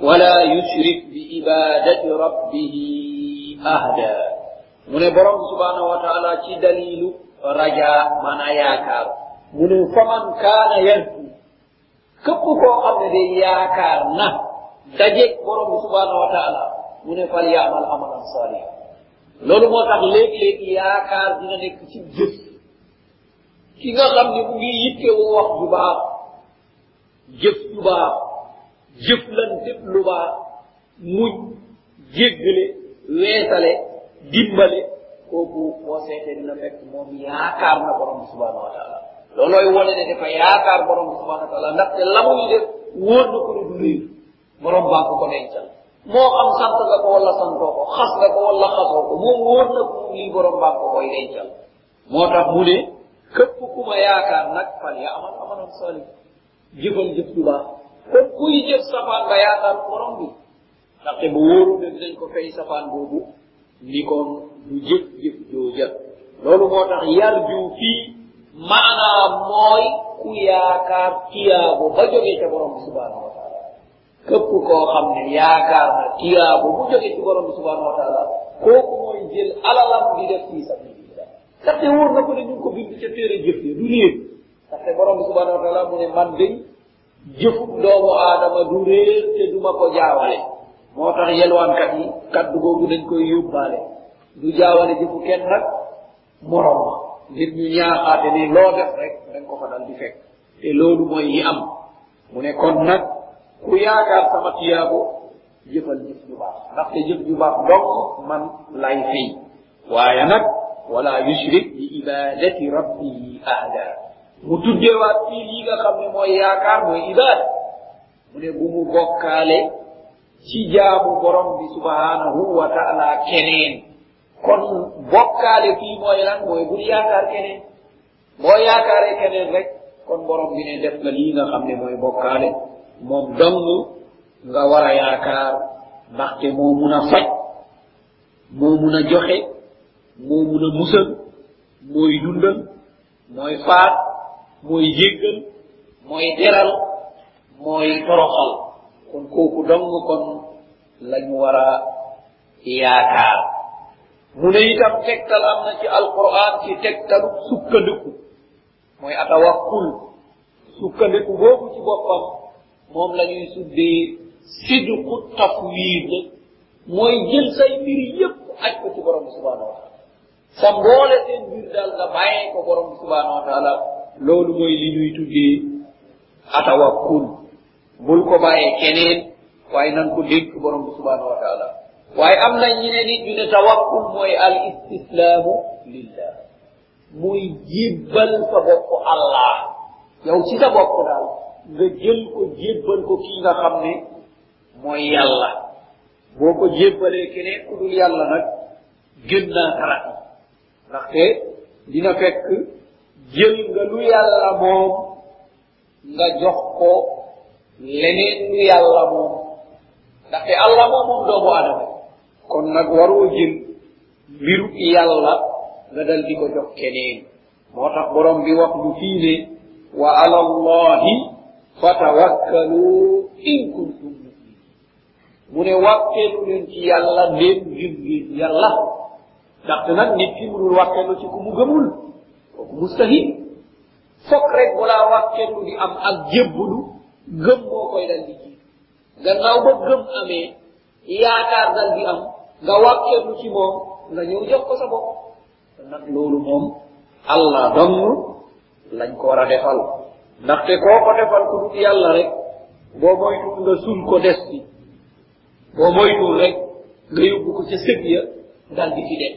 ولا يشرك بعبادة ربه أهدا من برم سبحانه وتعالى كي دليل رجاء من ياكار من فمن كان يرجو كبكو أمر ياكار نه دجيك برم سبحانه وتعالى من فليعمل عملا صالحا loolu moo tax léeg-léeg yaakaar dina nekk ci jëf ki nga xam ne mu ngi yitte wu wax bu baax jëf bu baax jëf lan dépp lu baax muñ jéggale weesale dimbale kooku boo seete dina fekk moom yaakaar na borom bi subhanahu wa taala looloy wane ne dafa yaakaar borom bi subhanahu wa taala ndaxte la muy def wóor na ko ne du réer borom baa ko ko dencal moo xam sant nga ko wala santoo ko xas nga ko wala xasoo ko moom wóor na ko lii borom baa ko koy dencal. Moo tax mu ne képp ku ma yaakaar nag fal ya amal amalam sali jëfal jëf ju baax. Kon kuy jëf safaan nga yaakaar borom bi. Ndaxte bu wóoru ne dinañ ko fay safaan boobu ni kon du jëf jëf loolu moo tax yar ju fii maanaam mooy ku yaakaar tiyaabu ba jógee ca borom bi subhanahu wa képp koo xam ne yaakaar na tiyaabu bu jógee ci borom bi subhanahu wa taala. Kooku mooy jël alalam di def fii sabilillah ndaxte wóor na ko ne ñu ngi ko bind ca téere jëf ya du réer ndaxte borom bi subhanahu wa taala mu ne man day jëfu doomu aadama du réer te du ma ko jaawale moo tax yelwaankat yi kaddu googu dañ koy yóbbaale du jaawale jëfu kenn nag morom nit ñu ñaaxaate ne loo def rek dañ ko fa dal di fekk te loolu mooy yi am mu ne kon nag ku yaakaar sama tiyaabu jëfal jëf ju baax ndaxte jëf ju baax dong man lay fay. Waaye nag wala yushrik bi ibadati rabbihi ahda mu tuddeewaat fii lii nga xam ne mooy yaakaar mooy ibada mu ne bu mu bokkaale ci jaamu borom bi subhanahu wa taala keneen. Kon bokkaale fii mooy lan? Mooy bul yaakaar keneen. Boo yaakaaree keneen rek kon borom bi ne def nga lii nga xam ne mooy bokkaale. Moom dong nga war a yaakaar ndaxte moo mun a faj moo mun a joxe moo mun a musal mooy dundal mooy faat mooy jéggal mooy teral mooy toroxal. Kon kooku dong kon lañu war a yaakaar. Mu ne itam tegtal am na ci alquran ci tegtalu sukkandiku. Mooy atawakkul. Sukkandiku boobu ci boppam moom la ñuy suddee sidqu tafwid mooy jël say mbir yépp aj ko ci borom subhanahu wa taala sa mboole seen mbir daal nga bàyyee ko borom subhanahu wa taala loolu mooy li ñuy tuddee atawakkul. bul ko bàyyee keneen waaye nan ko dénk borom subhanahu wa taala waaye am na ñi ne nit ñu ne tawakkul mooy al istislaamu lillah. muy jébbal sa bopp allah. yow ci sa bopp daal. nga jël ko jébbal ko kii nga xam ne mooy yàlla. boo ko jébbalee keneen ku dul yàlla nag gën naa xarat ndaxte dina fekk jël nga lu yàlla moom nga jox ko leneen lu yàlla moom. ndaxte allah moom moom doomu adama kon nag waroo jël mbiru yàlla nga dal di ko jox keneen. moo tax borom bi wax lu fii ne wa ala allahi fatawakkalu in kuntum muminin mu ne wàkkeelu leen ci yàlla ndéem gëm ngeen yàlla ndaxte nit ki munul wàkkeelu ci ku mu gëmul mustahil. Fokk rek balaa wàkkeelu di am ak jébbulu gëm moo koy dal di ji gannaaw ba gëm amee yaakaar dal di am. Nga wàkkeelu ci moom nga jox ko sa bopp nag loolu moom allah dong lañ ko war a defal ndaxte koo ko defal ku dut yàlla rek boo moytul nga sul ko des bi boo moytul rek nga yóbbu ko ca sëg ya dal di fi des.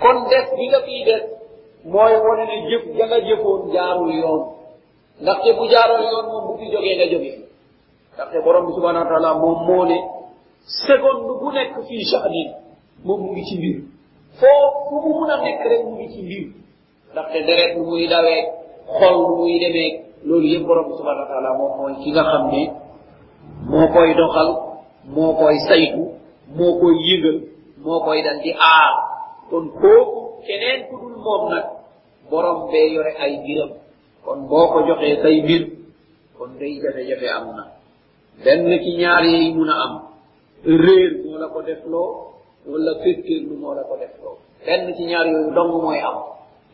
Kon des bi nga fii des mooy wane ne jëf ja nga jëfoon jaarul yoon. Ndaxte bu jaarul yoon moom bu fi jógee nga jógee. Ndaxte borom bi subhanahu wa taala moom moo ne seconde bu nekk fii shahnin moom mu ngi ci mbir. Foo fu mu mun a nekk rek mu ngi ci mbir. Ndaxte deret lu muy dawee xol lu muy demee loolu yëpp borom subhanahu wa taala moom mooy ki nga xam ne moo koy doxal moo koy saytu moo koy yëgal moo koy dal di aar. Kon kooku keneen ku dul moom nag borom bee yore ay mbiram. Kon boo ko joxee say mbir kon day jafe-jafe am na. Benn ci ñaar yi mun a am. Réer moo la ko defloo wala féttéerlu moo la ko defloo benn ci ñaar yooyu dong mooy am.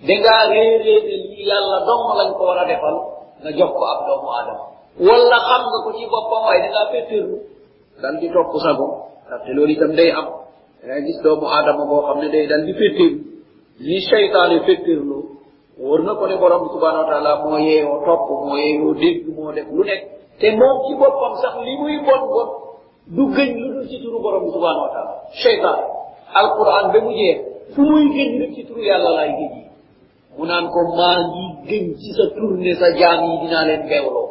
Réeree ne lii yàlla dong lañ ko war a defal nga jox ko ab doomu aadama wala xam nga ko ci boppam waaye dangaa féttéerlu dal di topp sago ndaxte loolu itam day am dangay gis doomu aadama boo xam ne day dal di féttéerlu li seytaane féttéerloo wóor na ko ne borom subhanahu wa taala moo yeeyoo topp moo yeeyoo dégg moo def lu nekk te moom ci boppam sax li muy bon bon du gëñ lu dul ci turu borom subhanahu wa taala seytaan alquran ba mu jeex fu muy gëñ rek ci turu yàlla laay gëñ mu naan ko maa ngi gëñ ci sa tur ne sa jaam yi dinaa leen beewloo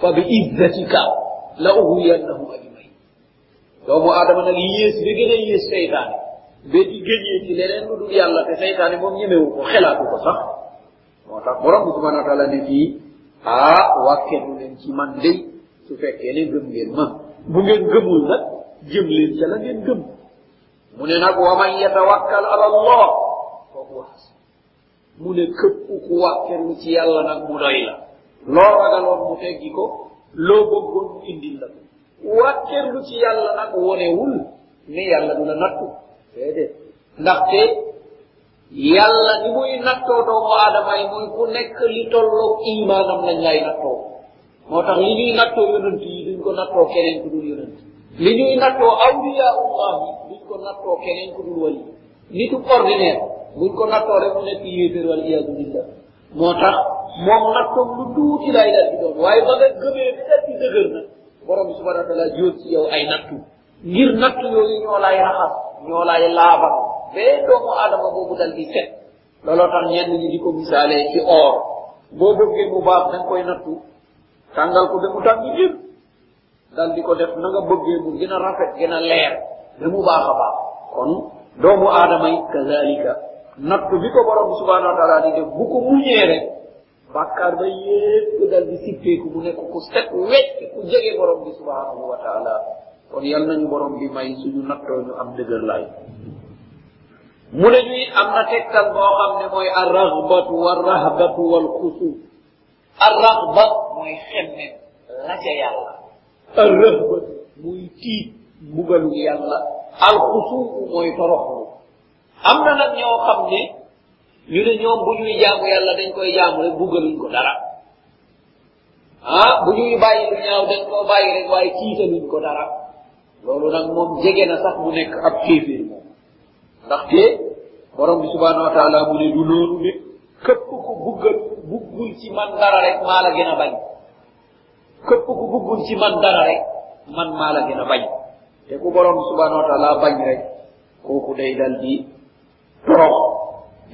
fa bi izzatika la ughwiyannahum ajmain doomu aadama nag yées ba gën a yées seytaane ba di gëñee ci leneen lu dul yàlla te seytaane moom ñemewu ko xelaatu ko sax moo tax borom bi subhanahu wa taala ne fii ah wàkkeenu leen ci man day su fekkee ne gëm ngeen ma bu ngeen gëmul nag jëm leen ca la ngeen gëm mu ne nag wa man yatawakkal ala allah. Kooku wax mu ne këpp ku wàkkeelu ci yàlla nag mu doy la loo ragaloon mu teggi ko loo bëggoon mu indil la ko wàkkeelu ci yàlla nag wonewul ne yàlla du la nattu déedéet ndaxte yàlla ni muy nattoo doomu aadama yi muy ku nekk li tolloog imaanam lañ lay nattoo moo tax li ñuy nattoo yonent yi duñ ko nattoo keneen ku dul yonent li ñuy nattoo awliyaullah yi duñ ko nattoo keneen ku dul wali nitu ordinaire buñ ko nattoo rek mu nekk yéeféer wal iyadu billah moo tax moom nattoom lu tuuti lay dal di doon waaye ba nga gëmee bi dal di dëgër na borom subhanahu wa taala jóot ci yow ay nattu. Ngir nattu yooyu ñoo lay raxas ñoo lay laabal doomu aadama boobu dal di set. Looloo tax ñenn ñi di ko misaalee ci or. Boo bëggee mu baax da koy nattu tàngal ko ba mu tàng jër. Dal di ko def na nga bëggee mu gën a rafet gën a leer ba mu baax a baax. Kon doomu aadama yi kazalika nattu bi ko borom subhanahu wa taala di def bu ko muñee rek bàkkaar ba yépp dal di sippeeku mu nekk ku set wecc ku jege borom bi subhanahu wa taala. Kon yal nañu borom bi may suñu nattoo ñu am dëgër laay. Mu ne ñuy am na tegtal boo xam ne mooy arragbatu warrahbatu walxusu mooy ca yàlla. Arrahbatu muy tiit mbugalu yàlla. Alxusuu mooy toroxlu am na nag ñoo xam ne ñu ne ñoom bu ñuy jaamu yàlla dañ koy jaamu rek buggaluñ ko dara. Ah bu ñuy bàyyi lu ñaaw dañ koo bàyyi rek waaye tiitaluñ ko dara. Loolu nag moom jege na sax mu nekk ab kéeféer moom. Ndaxte borom bi subhanahu wa taala mu ne du loolu ne képp ku buggal buggul ci man dara rek maa la gën a bañ. Képp ku buggul ci man dara rek man maa la gën a bañ. Te ku borom bi subhanahu wa taala bañ rek kooku day dal di torox.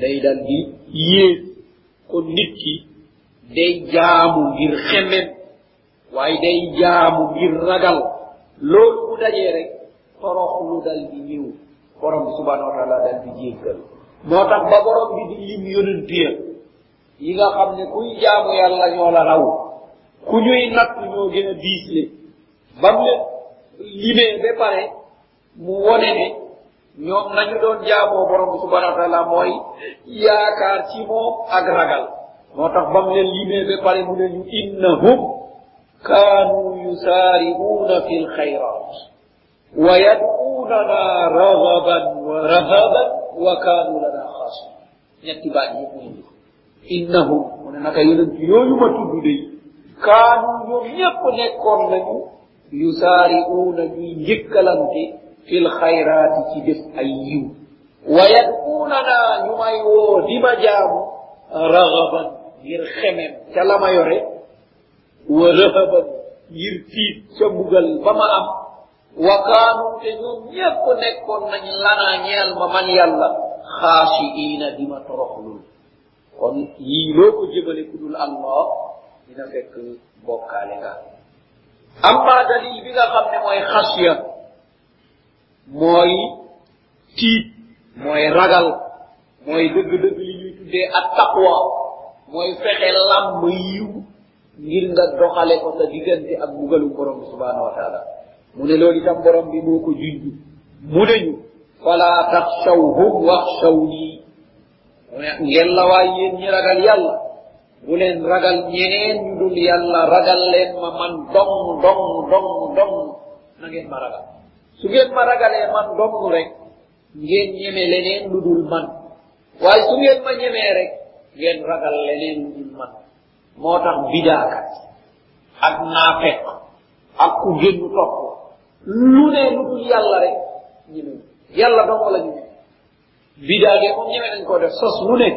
Day dal di yées kon nit ki day jaamu ngir xemem waaye day jaamu ngir ragal. Loolu bu dajee rek torox lu dal di ñëw. Borom bi subhanahu wa taala dal di jéggal. Moo tax ba borom bi di lim yonentia yi nga xam ne kuy jaamu yàlla ñoo la raw. Ku ñuy natt ñoo gën a diisle ba mu limee ba pare mu wone ne ñoom nañu doon jaamoo borom bi subhanahu wa taala mooy yaakaar ci moom ak ragal. Moo bam leen limee ba pare mu ne ñu innahum kaanu yusaari'uuna fi lxayrat wa yad'uunana ragaban wa rahaban wa kaanu lana xaasiin ñetti baat yëpp muy indi innahum mu ne naka yonent yooyu ma tudd day kaanu ñoom ñëpp nekkoon nañu ñuy njëkkalante في الخيرات كدف أيو ويدعوننا نمايو دمجام رغبا يرخمم كلام يري ورهبا يرتيب. كمغل بما أم. وكانوا تنيوم يكو نكو لنا نيال ممن يلا. خاشئين دم ترخلون. kon yii loo ko jëmale ku dul allah dina fekk bokkaale nga amma dalil bi nga xam ne mooy mooy tiit mooy ragal mooy dëgg-dëgg li ñuy tuddee ak taqwa mooy fexe làmb yiw ngir nga doxale ko sa diggante ak bugalu borom bi subhanahu wa taala. Mu ne loolu itam borom bi moo ko junj. Mu ne ñu fala taxshawhum waxshawni. Ngeen la waay yéen ñi ragal yàlla bu leen ragal ñeneen ñu dul yàlla ragal leen ma man dong dong dong dong na ngeen ma ragal. Su ngeen ma ragalee man dong rek ngeen ñeme leneen lu dul man. Waaye su ngeen ma ñemee rek ngeen ragal leneen lu dul man. Moo tax bidaakat ak naafeq ak ku génn topp lu ne lu dul yàlla rek ñeme yàlla dong la ñu bidaagee moom ñeme nañ koo def sos lu ne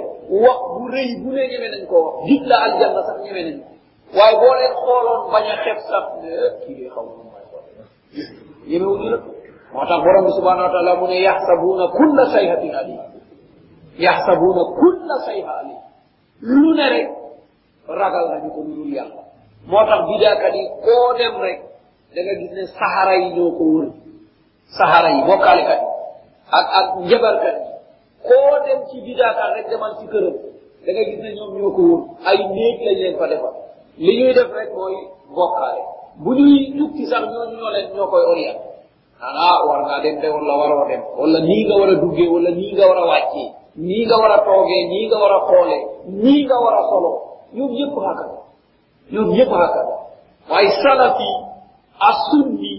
wax bu rëy bu ne ñeme nañ koo wax dig la aljanna sax ñeme nañ waaye boo leen xooloon bañ a sax ne kii de xaw ma may xool ñeme wu ñu la borom bi subhanahu wa taala mu ne yaxsabuuna kulla sayhatin alim. Yaxsabuuna kulla sayha lu ne rek ragal nañu ko lu yàlla moo tax bidaakat yi koo dem rek. Da nga gis ne saxara yi ñoo wër saxara yi bokkaalekat yi ak ak njabarkat yi koo dem ci bidaakat rek demal ci këram da nga gis ne wër ay lañ leen fa defal li ñuy def rek bu ñuy sax ñoo leen koy ஆனா ಅವ್ರನ್ನ ಅದೆಂತೆ ಒಳ್ಳವರ ಒಡೆ ಒಳ್ಳ ನೀಗವರ ದುಗ್ಗೆ ಒಳ್ಳ ನೀಗವರ ವಾಚಿ ನೀಗವರ ಟೋಗೆ ನೀಗವರ ಕೋಲೆ ನೀಗವರ ಸೊಲೋ ಯುಗ್ಯಕ್ಕೂ ಹಾಕದ ಯುಗ್ಯಕ್ಕೂ ಹಾಕದ ವಯಸ್ಸಲತಿ ಅಸುನ್ನಿ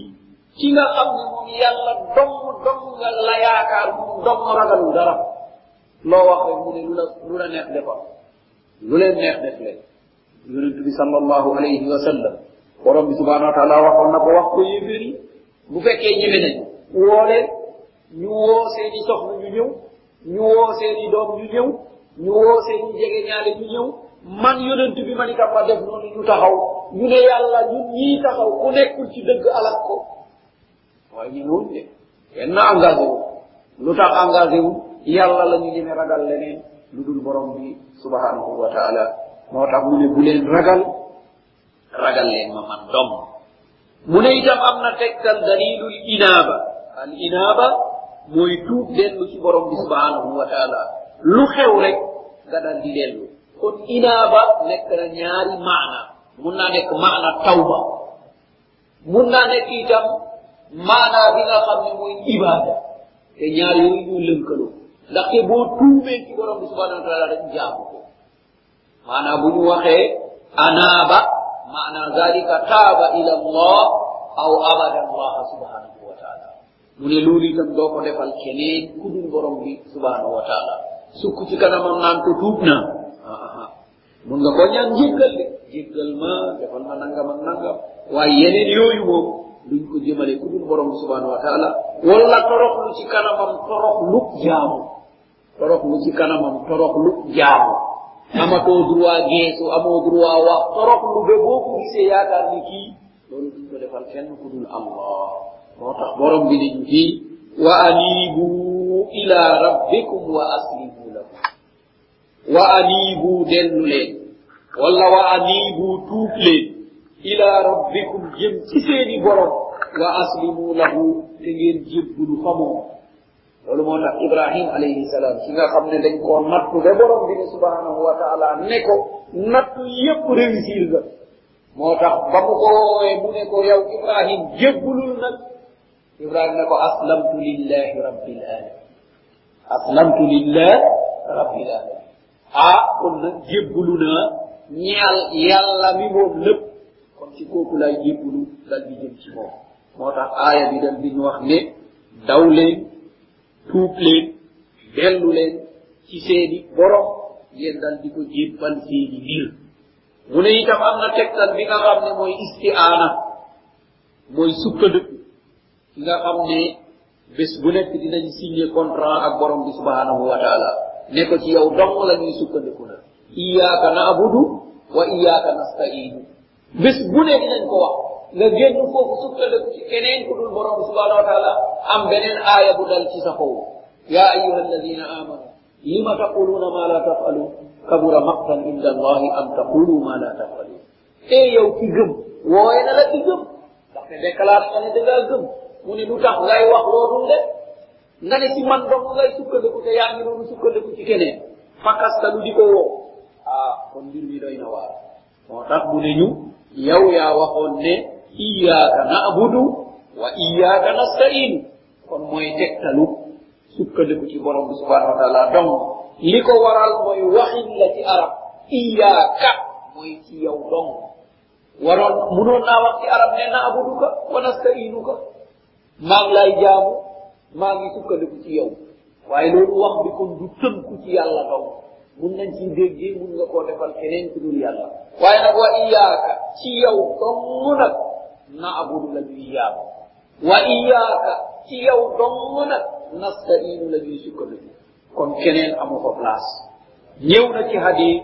ki nga xam ne moom yàlla dong dong nga la yaakaar moom dong ragalu dara loo wax rek mu ne lu la lu la neex defal lu leen neex def leen yonent bi sallallahu alayhi wa sallam borom bi subhanahu wa taala waxoon na ko wax ko yéeféer yi bu fekkee ñëwe nañ woo leen ñu woo seeni soxna ñu ñëw ñu woo seeni doom ñu ñëw ñu woo seeni jege ñaale ñu ñëw man yonent bi man itam ma def noonu ñu taxaw ñu ne yàlla ñun ñii taxaw ku nekkul ci dëgg alak ko waaye ñu wuñ de kenn engagé wu lu tax engagé wu yàlla la ñu ñeme ragal leneen lu dul borom bi subhanahu wa taala. Moo tax mu ne bu leen ragal? Ragal leen ma man dom mu ne itam am na tegtal dalilul inaaba. Al inaaba mooy tuub dellu ci borom bi subhanahu wa taala. Lu xew rek nga dal di dellu. Kon inaaba nekk na ñaari maana. Mun naa nekk maana tawba. Mun naa nekk itam maana bi nga xam ne mooy ibaada. Te ñaar yooyu ñu lënkaloo ndaxte boo tuubee ci borom bi subhanahu wa taala rek jaamu ko. Maana bu ñu waxee anaaba maana zalika taaba ila allah aw abada allah subhanahu wa taala. Mu ne loolu itam doo ko defal keneen ku dul borom bi subhanahu wa taala. Sukk ci kanamam naan ko tuub na mun nga ko ñaan de jéggal ma defal ma nangam ak nangam waaye yeneen yooyu moom duñ ko jëmale ku dul borom subhanahu wa taala. Wala toroxlu ci kanamam toroxlu jaamu toroxlu ci kanamam toroxlu jaamu amatoɗurwa geeso amoɗurwa wa torokluɓe boo ko gise yakarni ki. Ɗon ɗum ɗo defal fenn ko ɗum allah. Mota borom mbini ɗum fi wa anibu ila rabbikum wa aslimu lahu wa anibu dellulen walla wa anibu tuuflen ila rabbikum jem ci seeni borom. Wa aslimu lahu te ngeen jebbulu famoo loolu moo ibrahim alayhi salaam ki nga xam dañ koo nattu ba borom bi subhanahu wa taala ne ko nattu yépp réussir nga moo tax ko woowee mu ne ko yow ibrahim jébbulul nag ibrahim ne ko aslamtu lillahi rabbil alamin aslamtu lillah rabbil alamin ah kon nag jébbulu naa yàlla mi moom lépp kon ci kooku lay jébbulu dal di jëm ci moom moo tax bi dal di ñu wax ne daw tuub leen dellu leen ci seeni borom ngeen dal di ko jébbal seeni mbir. Mu ne itam am na tegtal bi nga xam ne mooy istiaana mooy sukkandiku ki nga xam ne bés bu nekk dinañ signé contrat ak borom bi subhanahu wa taala. Ne ko ci yow dong la ñuy sukkandiku na. Iyaaka naabudu wa iyaaka nastainu bés bu ne dinañ ko wax nga génn foofu sukkandiku ci keneen ku dul borom subhanahu wa taala am beneen aaya bu dal ci sa kaw ya ayuha alladina amanu lima taquluna ma la tafalun kabura maqtan inda allahi an taqulu ma la tafalun e yow ki gëm wooye na la ki gëm ndaxte déclaré nga ne dangaa gëm mu ne lu tax ngay wax loodul de nga ne ci man dong ngay sukkandiku te yaa ngi noonu sukkandiku ci keneen lu di ko woo ah kon mbir mi doy na waar moo tax ne ñu yow yaa waxoon ne iyaaka naabudu wa iyaaka nastainu kon mooy tegtalu sukkandiku ci borom subhanahu wa taala donc li waral mooy waxin la arab. Iyaaka mooy ci yow dong. Waroon munoon naa wax ci arab ne naabuduka wa nastainuka maa lay jaamu maa ngi sukkandiku ci yow. Waaye loolu wax bi kon du tënku ci yàlla dong. Mun nañ ci déggee mun nga koo defal keneen ku dul yàlla. Waaye nag wa iyaaka ci yow dong nag. Na abudu la ñuy yaamu wa iyaaka ci yow dong nag nastainu la ñuy sukkandiku kon keneen amu fa place. Na ci hadis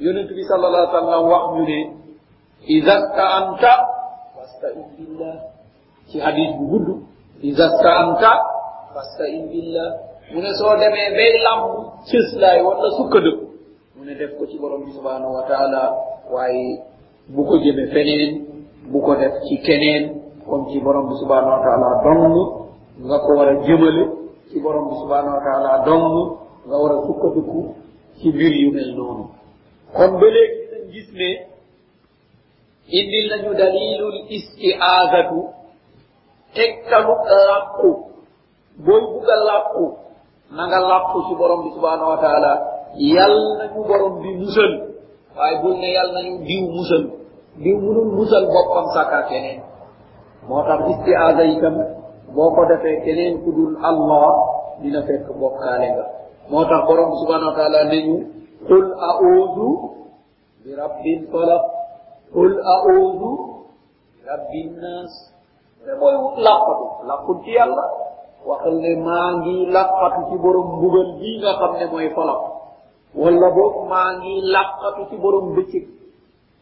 yonent bi sallallahu alayhi wa sallam wax ñu ne ida staanta fastain billah. Ci hadis bu gudd ida staanta fastain billah. Mu ne soo demee bay lamb cëslaay wala sukkandiku mu ne def ko ci borom bi subhanahu wa taala waaye bu ko jëme feneen bu ko def ci keneen kon ci borom bi subhanahu wa taala dong nga ko war a jëmale ci borom bi subhanahu wa taala dong nga war ci mbir yu mel noonu kon ba léegi dañ gis ne indil nañu dalilul istiaazatu tegtalu làqu booy bugg a làqu na nga làqu ci borom bi subhanahu wa taala yal nañu borom bi musal waaye bul ne yal nañu diw musal diw munul musal boppam sàkka keneen moo tax istiaza itam boo ko defee keneen ku dul allah dina fekk bokkaale nga moo tax borom subhanahu wa taala ne ñu qul a'udhu bi rabbil falaq qul a'udhu bi rabbin nas te mooy làqatu làqul ci yàlla waxal ne maa ngi làqatu ci borom mbugal bii nga xam ne mooy falaq wala boog maa ngi làqatu ci borom bëccëg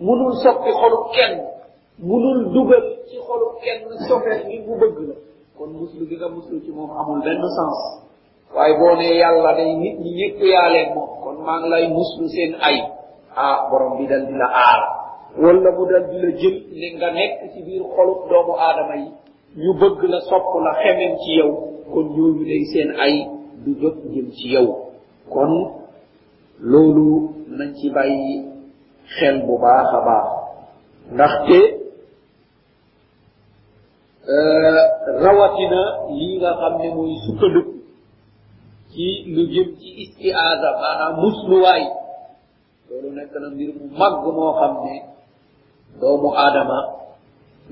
munul soppi xolub kenn. Munul dugal ci xolub kenn soppeet li mu bëgg la. Kon muslu gi nga muslu ci moom amul benn sens. Waaye boo ne yàlla day nit ñi ñëpp moom kon maa ngi lay muslu seen ay. Ah borom bi dal di la aar. Wala mu dal di la jël ne nga nekk ci biir xolub doomu aadama yi. Ñu bëgg la sopp la xemem ci yow. Kon ñooñu day seen ay du jëm ci yow. Kon loolu nañ ci bàyyi xel bu baax a baax. ndaxte euh, rawatina lii nga xam ne mooy sukkandiku ci lu jëm ci istiaada maanaam musluwaay. loolu nekk na mbir mu màgg moo xam ne doomu aadama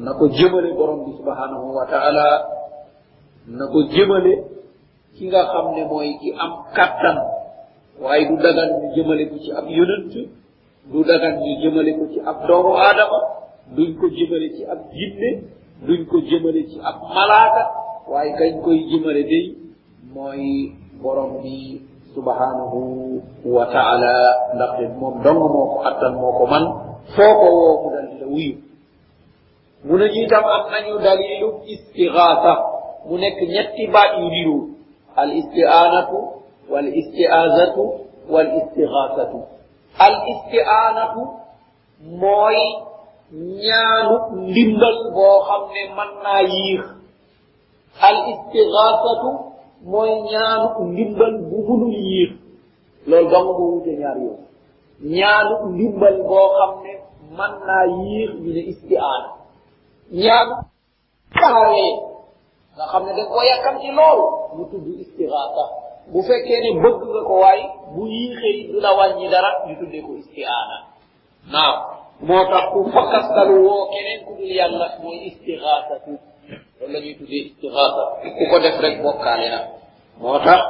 na ko jëmale borom bi subhanahu wa taala na ko jëmale ki nga xam ne mooy ki am kattan waaye du dagan ñu jëmale ko ci ab yonent du dagan ñu jëmale ko ci ab doomu aadama duñ ko jëmale ci ab jinne duñ ko jëmale ci ab malaaka waaye kañ koy jëmale day mooy borom bi subhanahu wa taala ndaxte moom dong moo ko attan moo ko man foo ko woo mu dal la wuyu mu ne ñu itam am nañu dalilu istigaasa mu nekk ñetti baat yu niru al isti'anatu wal isti'azatu wal istigaasatu al isti'anatu mooy ñaanu ndimbal boo xam ne mën naa yiix. Al istigasatu mooy ñaanu ndimbal bu munul yiix. Loolu dong moo wute ñaar yoon ñaanu ndimbal boo xam ne mën naa yiix ñu ne isti'ana ñaanu taxawee. Nga xam ne dañ ko yàkkam ci loolu mu tudd istigasa bu fekkee ne bëgg nga ko waaye bu yiixee du la wàññi dara ñu tuddee ko isti'aana. Naam moo tax ku fakkastalu woo keneen ku dul yàlla mooy istigaasatu loolu la ñuy tuddee istigaasa ku ko def rek bokkaale na. Moo tax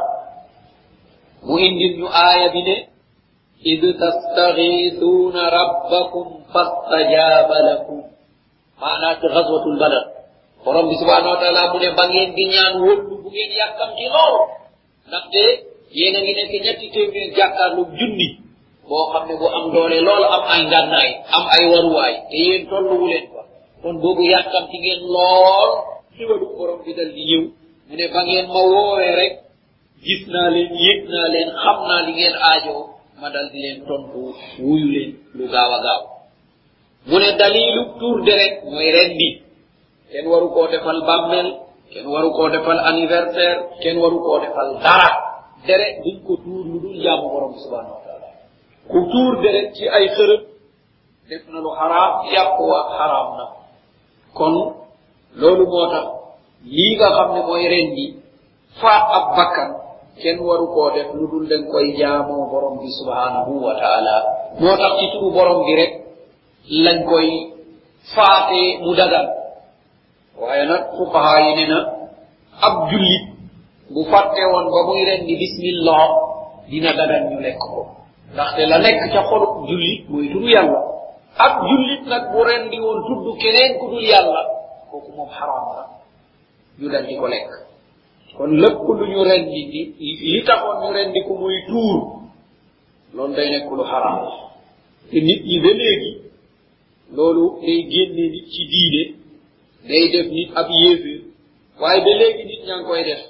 mu indil ñu aaya bi ne id tastagiisuuna rabbakum fastajaaba lakum. Maanaa ci xaswatul badar. Borom bi subhanahu wa taala mu ne ba ngeen di ñaan wëllu yéen a ngi nekk ñetti téeméer jàkkaarlu junni boo xam ne bu am doole loolu am ay ngànnaay, am ay waruwaay, te yéen tolluwu leen ko kon boobu yàkkam ci ngeen lool. Xiwalu borom bi dal di ñëw, mu ne ba ngeen ma woowee rek, gis naa leen, yëg naa leen, xam naa li ngeen aajoo, ma dal di leen tontu, wuyu leen lu gaaw a gaaw. Mu ne dalilu tour de rek mooy ren bi. Kenn waru koo defal bàmmel kenn waru koo defal anniversaire, kenn waru koo defal dara. Deret duñ ko tuur lu dul jaamu borom subhanahu wa taala. Ku tuur deret ci ay xërëb def na lu xaraam yàqu wa xaraam na. Kon loolu moo tax lii nga xam ne mooy rendi faat ab bakkan kenn waru koo def lu dul dañ koy jaamoo borom bi subhanahu wa taala. Moo tax ci turu borom bi rek lañ koy faatee mu dagal waaye nag fuqaha yi ne na ab jullit bu fàtte woon ba muy rendi bismillah dina dagan ñu lekk ko. Ndaxte la nekk ca xolu jullit mooy tudd yàlla. Ak jullit nag bu rendi woon tudd keneen ku dul yàlla kooku moom xaraam la ñu dal di ko lekk. Kon lépp lu ñu rendi di li taxoon ñu rendi ko muy tuur loolu day nekk lu xaraam. Te nit ñi ba léegi loolu day génne nit ci diine day def nit ab yéeféer. Waaye ba léegi nit ñaa ngi koy def.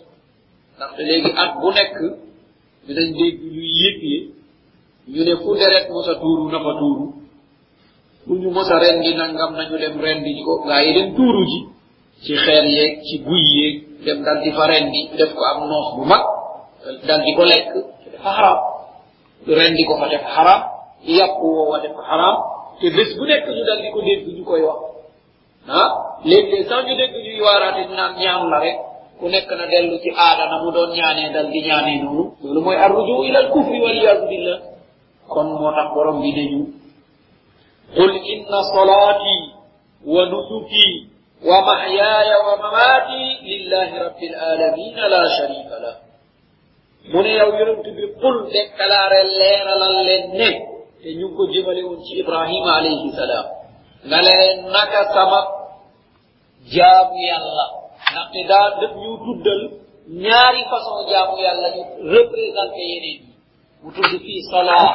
Ndaxte léegi at bu nekk dinañ dégg luy yëgle ñu ne fu deret mosa tuuru na fa tuuru. Fu ñu mosa rendi nangam nañu dem rendi ji ko. Gaa yi dem tuuru ji. Ci xeer yeeg ci guy yeeg dem dal di fa rendi def ko am noos bu mag dal di ko lekk dafa xaraam. Rendi ko fa def xaraam yàpp woowa def xaraam te bés bu nekk ñu dal di ko dégg ñu koy wax. Ah léeg-léeg sax ñu dégg ñuy waaraate ñu naan ñaan la rek ku nekk na dellu ci aada na mu doon ñaanee dal di ñaanee noonu loolu mooy arruju ila al kufri wal iyadu billah kon moo tax borom bi nañu qul inna salati wa nusuki wa mahyaaya wa mamaati lillahi rabbil alamin la sharika lah mu ne yow yonent bi qul déclaré leeralal leen ne te ñu ko jëmale woon ci ibrahima alayhi salaam nga leen naka sama jaamu yàlla ndaxte daa def ñu tuddal ñaari façon jaamu yàlla ñu représenté yeneen yi mu tudd fii salaa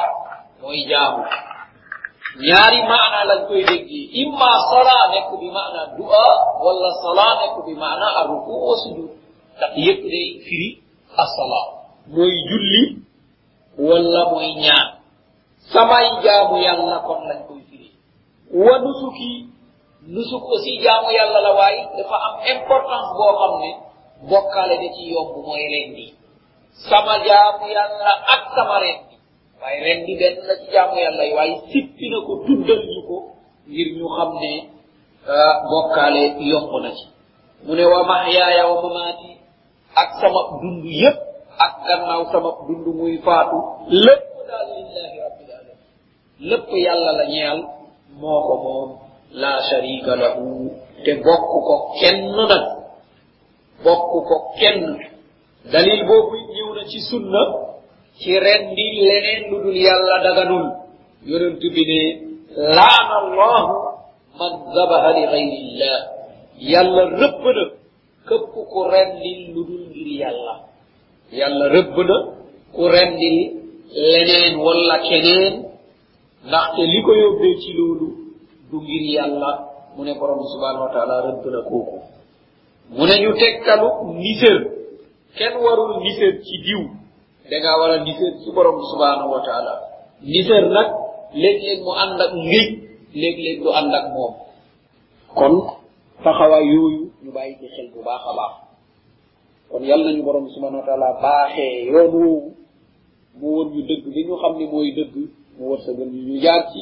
mooy jaamu. Ñaari maana lañ koy déggee. Imma salaa nekk bi maana dua wala salaa nekk bi maana arruku wa sujud ndax yëpp day firi assalaa mooy julli wala mooy ñaan. Samay jaamu yàlla kon lañ koy firi. Wa nusuki nusuk aussi jaamu yàlla la waaye dafa am importance boo xam ne bokkaale ci yomb mooy rendi. Sama jaamu yàlla ak sama rendi. Waaye rendi benn la ci jaamu yàlla yi waaye sippi na ko tuddal ñu ko ngir ñu xam ne bokkaale yomb na ci. Mu ne wa mahyaaya wa mamaati ak sama dund yépp ak gannaaw sama dund muy faatu lépp daal rabbil alamin lépp yàlla la ñeel moo ko moom la sharika lahu. Te bokku ko kenn nag bokku ko kenn dalil boobu ñëw na ci sunna, ci rendi leneen lu dul yàlla daganul. Yonent bi ne, laana allahu man zabaha li gayrillah yàlla rëbb na këpp ku rendi lu dul ngir yàlla. Yàlla rëbb na ku rendi leneen wala keneen. Ndaxte li ko yóbbee ci loolu du ngir yàlla mu ne borom subhanahu wa rëbb na kooku. Mu ne ñu tegtalu nisër kenn warul nisër ci diw. Da ngaa a nisér ci borom subhanahu wa taala nisér nag léeg-léeg mu ànd ak ngéj léeg-léeg du ànd ak moom. Kon taxawaay yooyu ñu bàyyi ci xel bu baax a baax. Kon yàlla nañu borom subhanahu wa taala baaxee mu won ñu dëgg bi ñu xam ne mooy dëgg mu wërsëgal ñu ñu jaar ci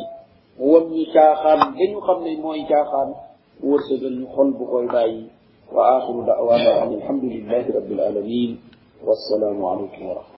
won ñu caaxaan ba ñu xam ne mooy caaxaan wërsëgal ñu xol bu koy bàyyi wa axiru da'wana an alhamdulillahi rabbil alamin wassalaamu alaykum wa rahmatullah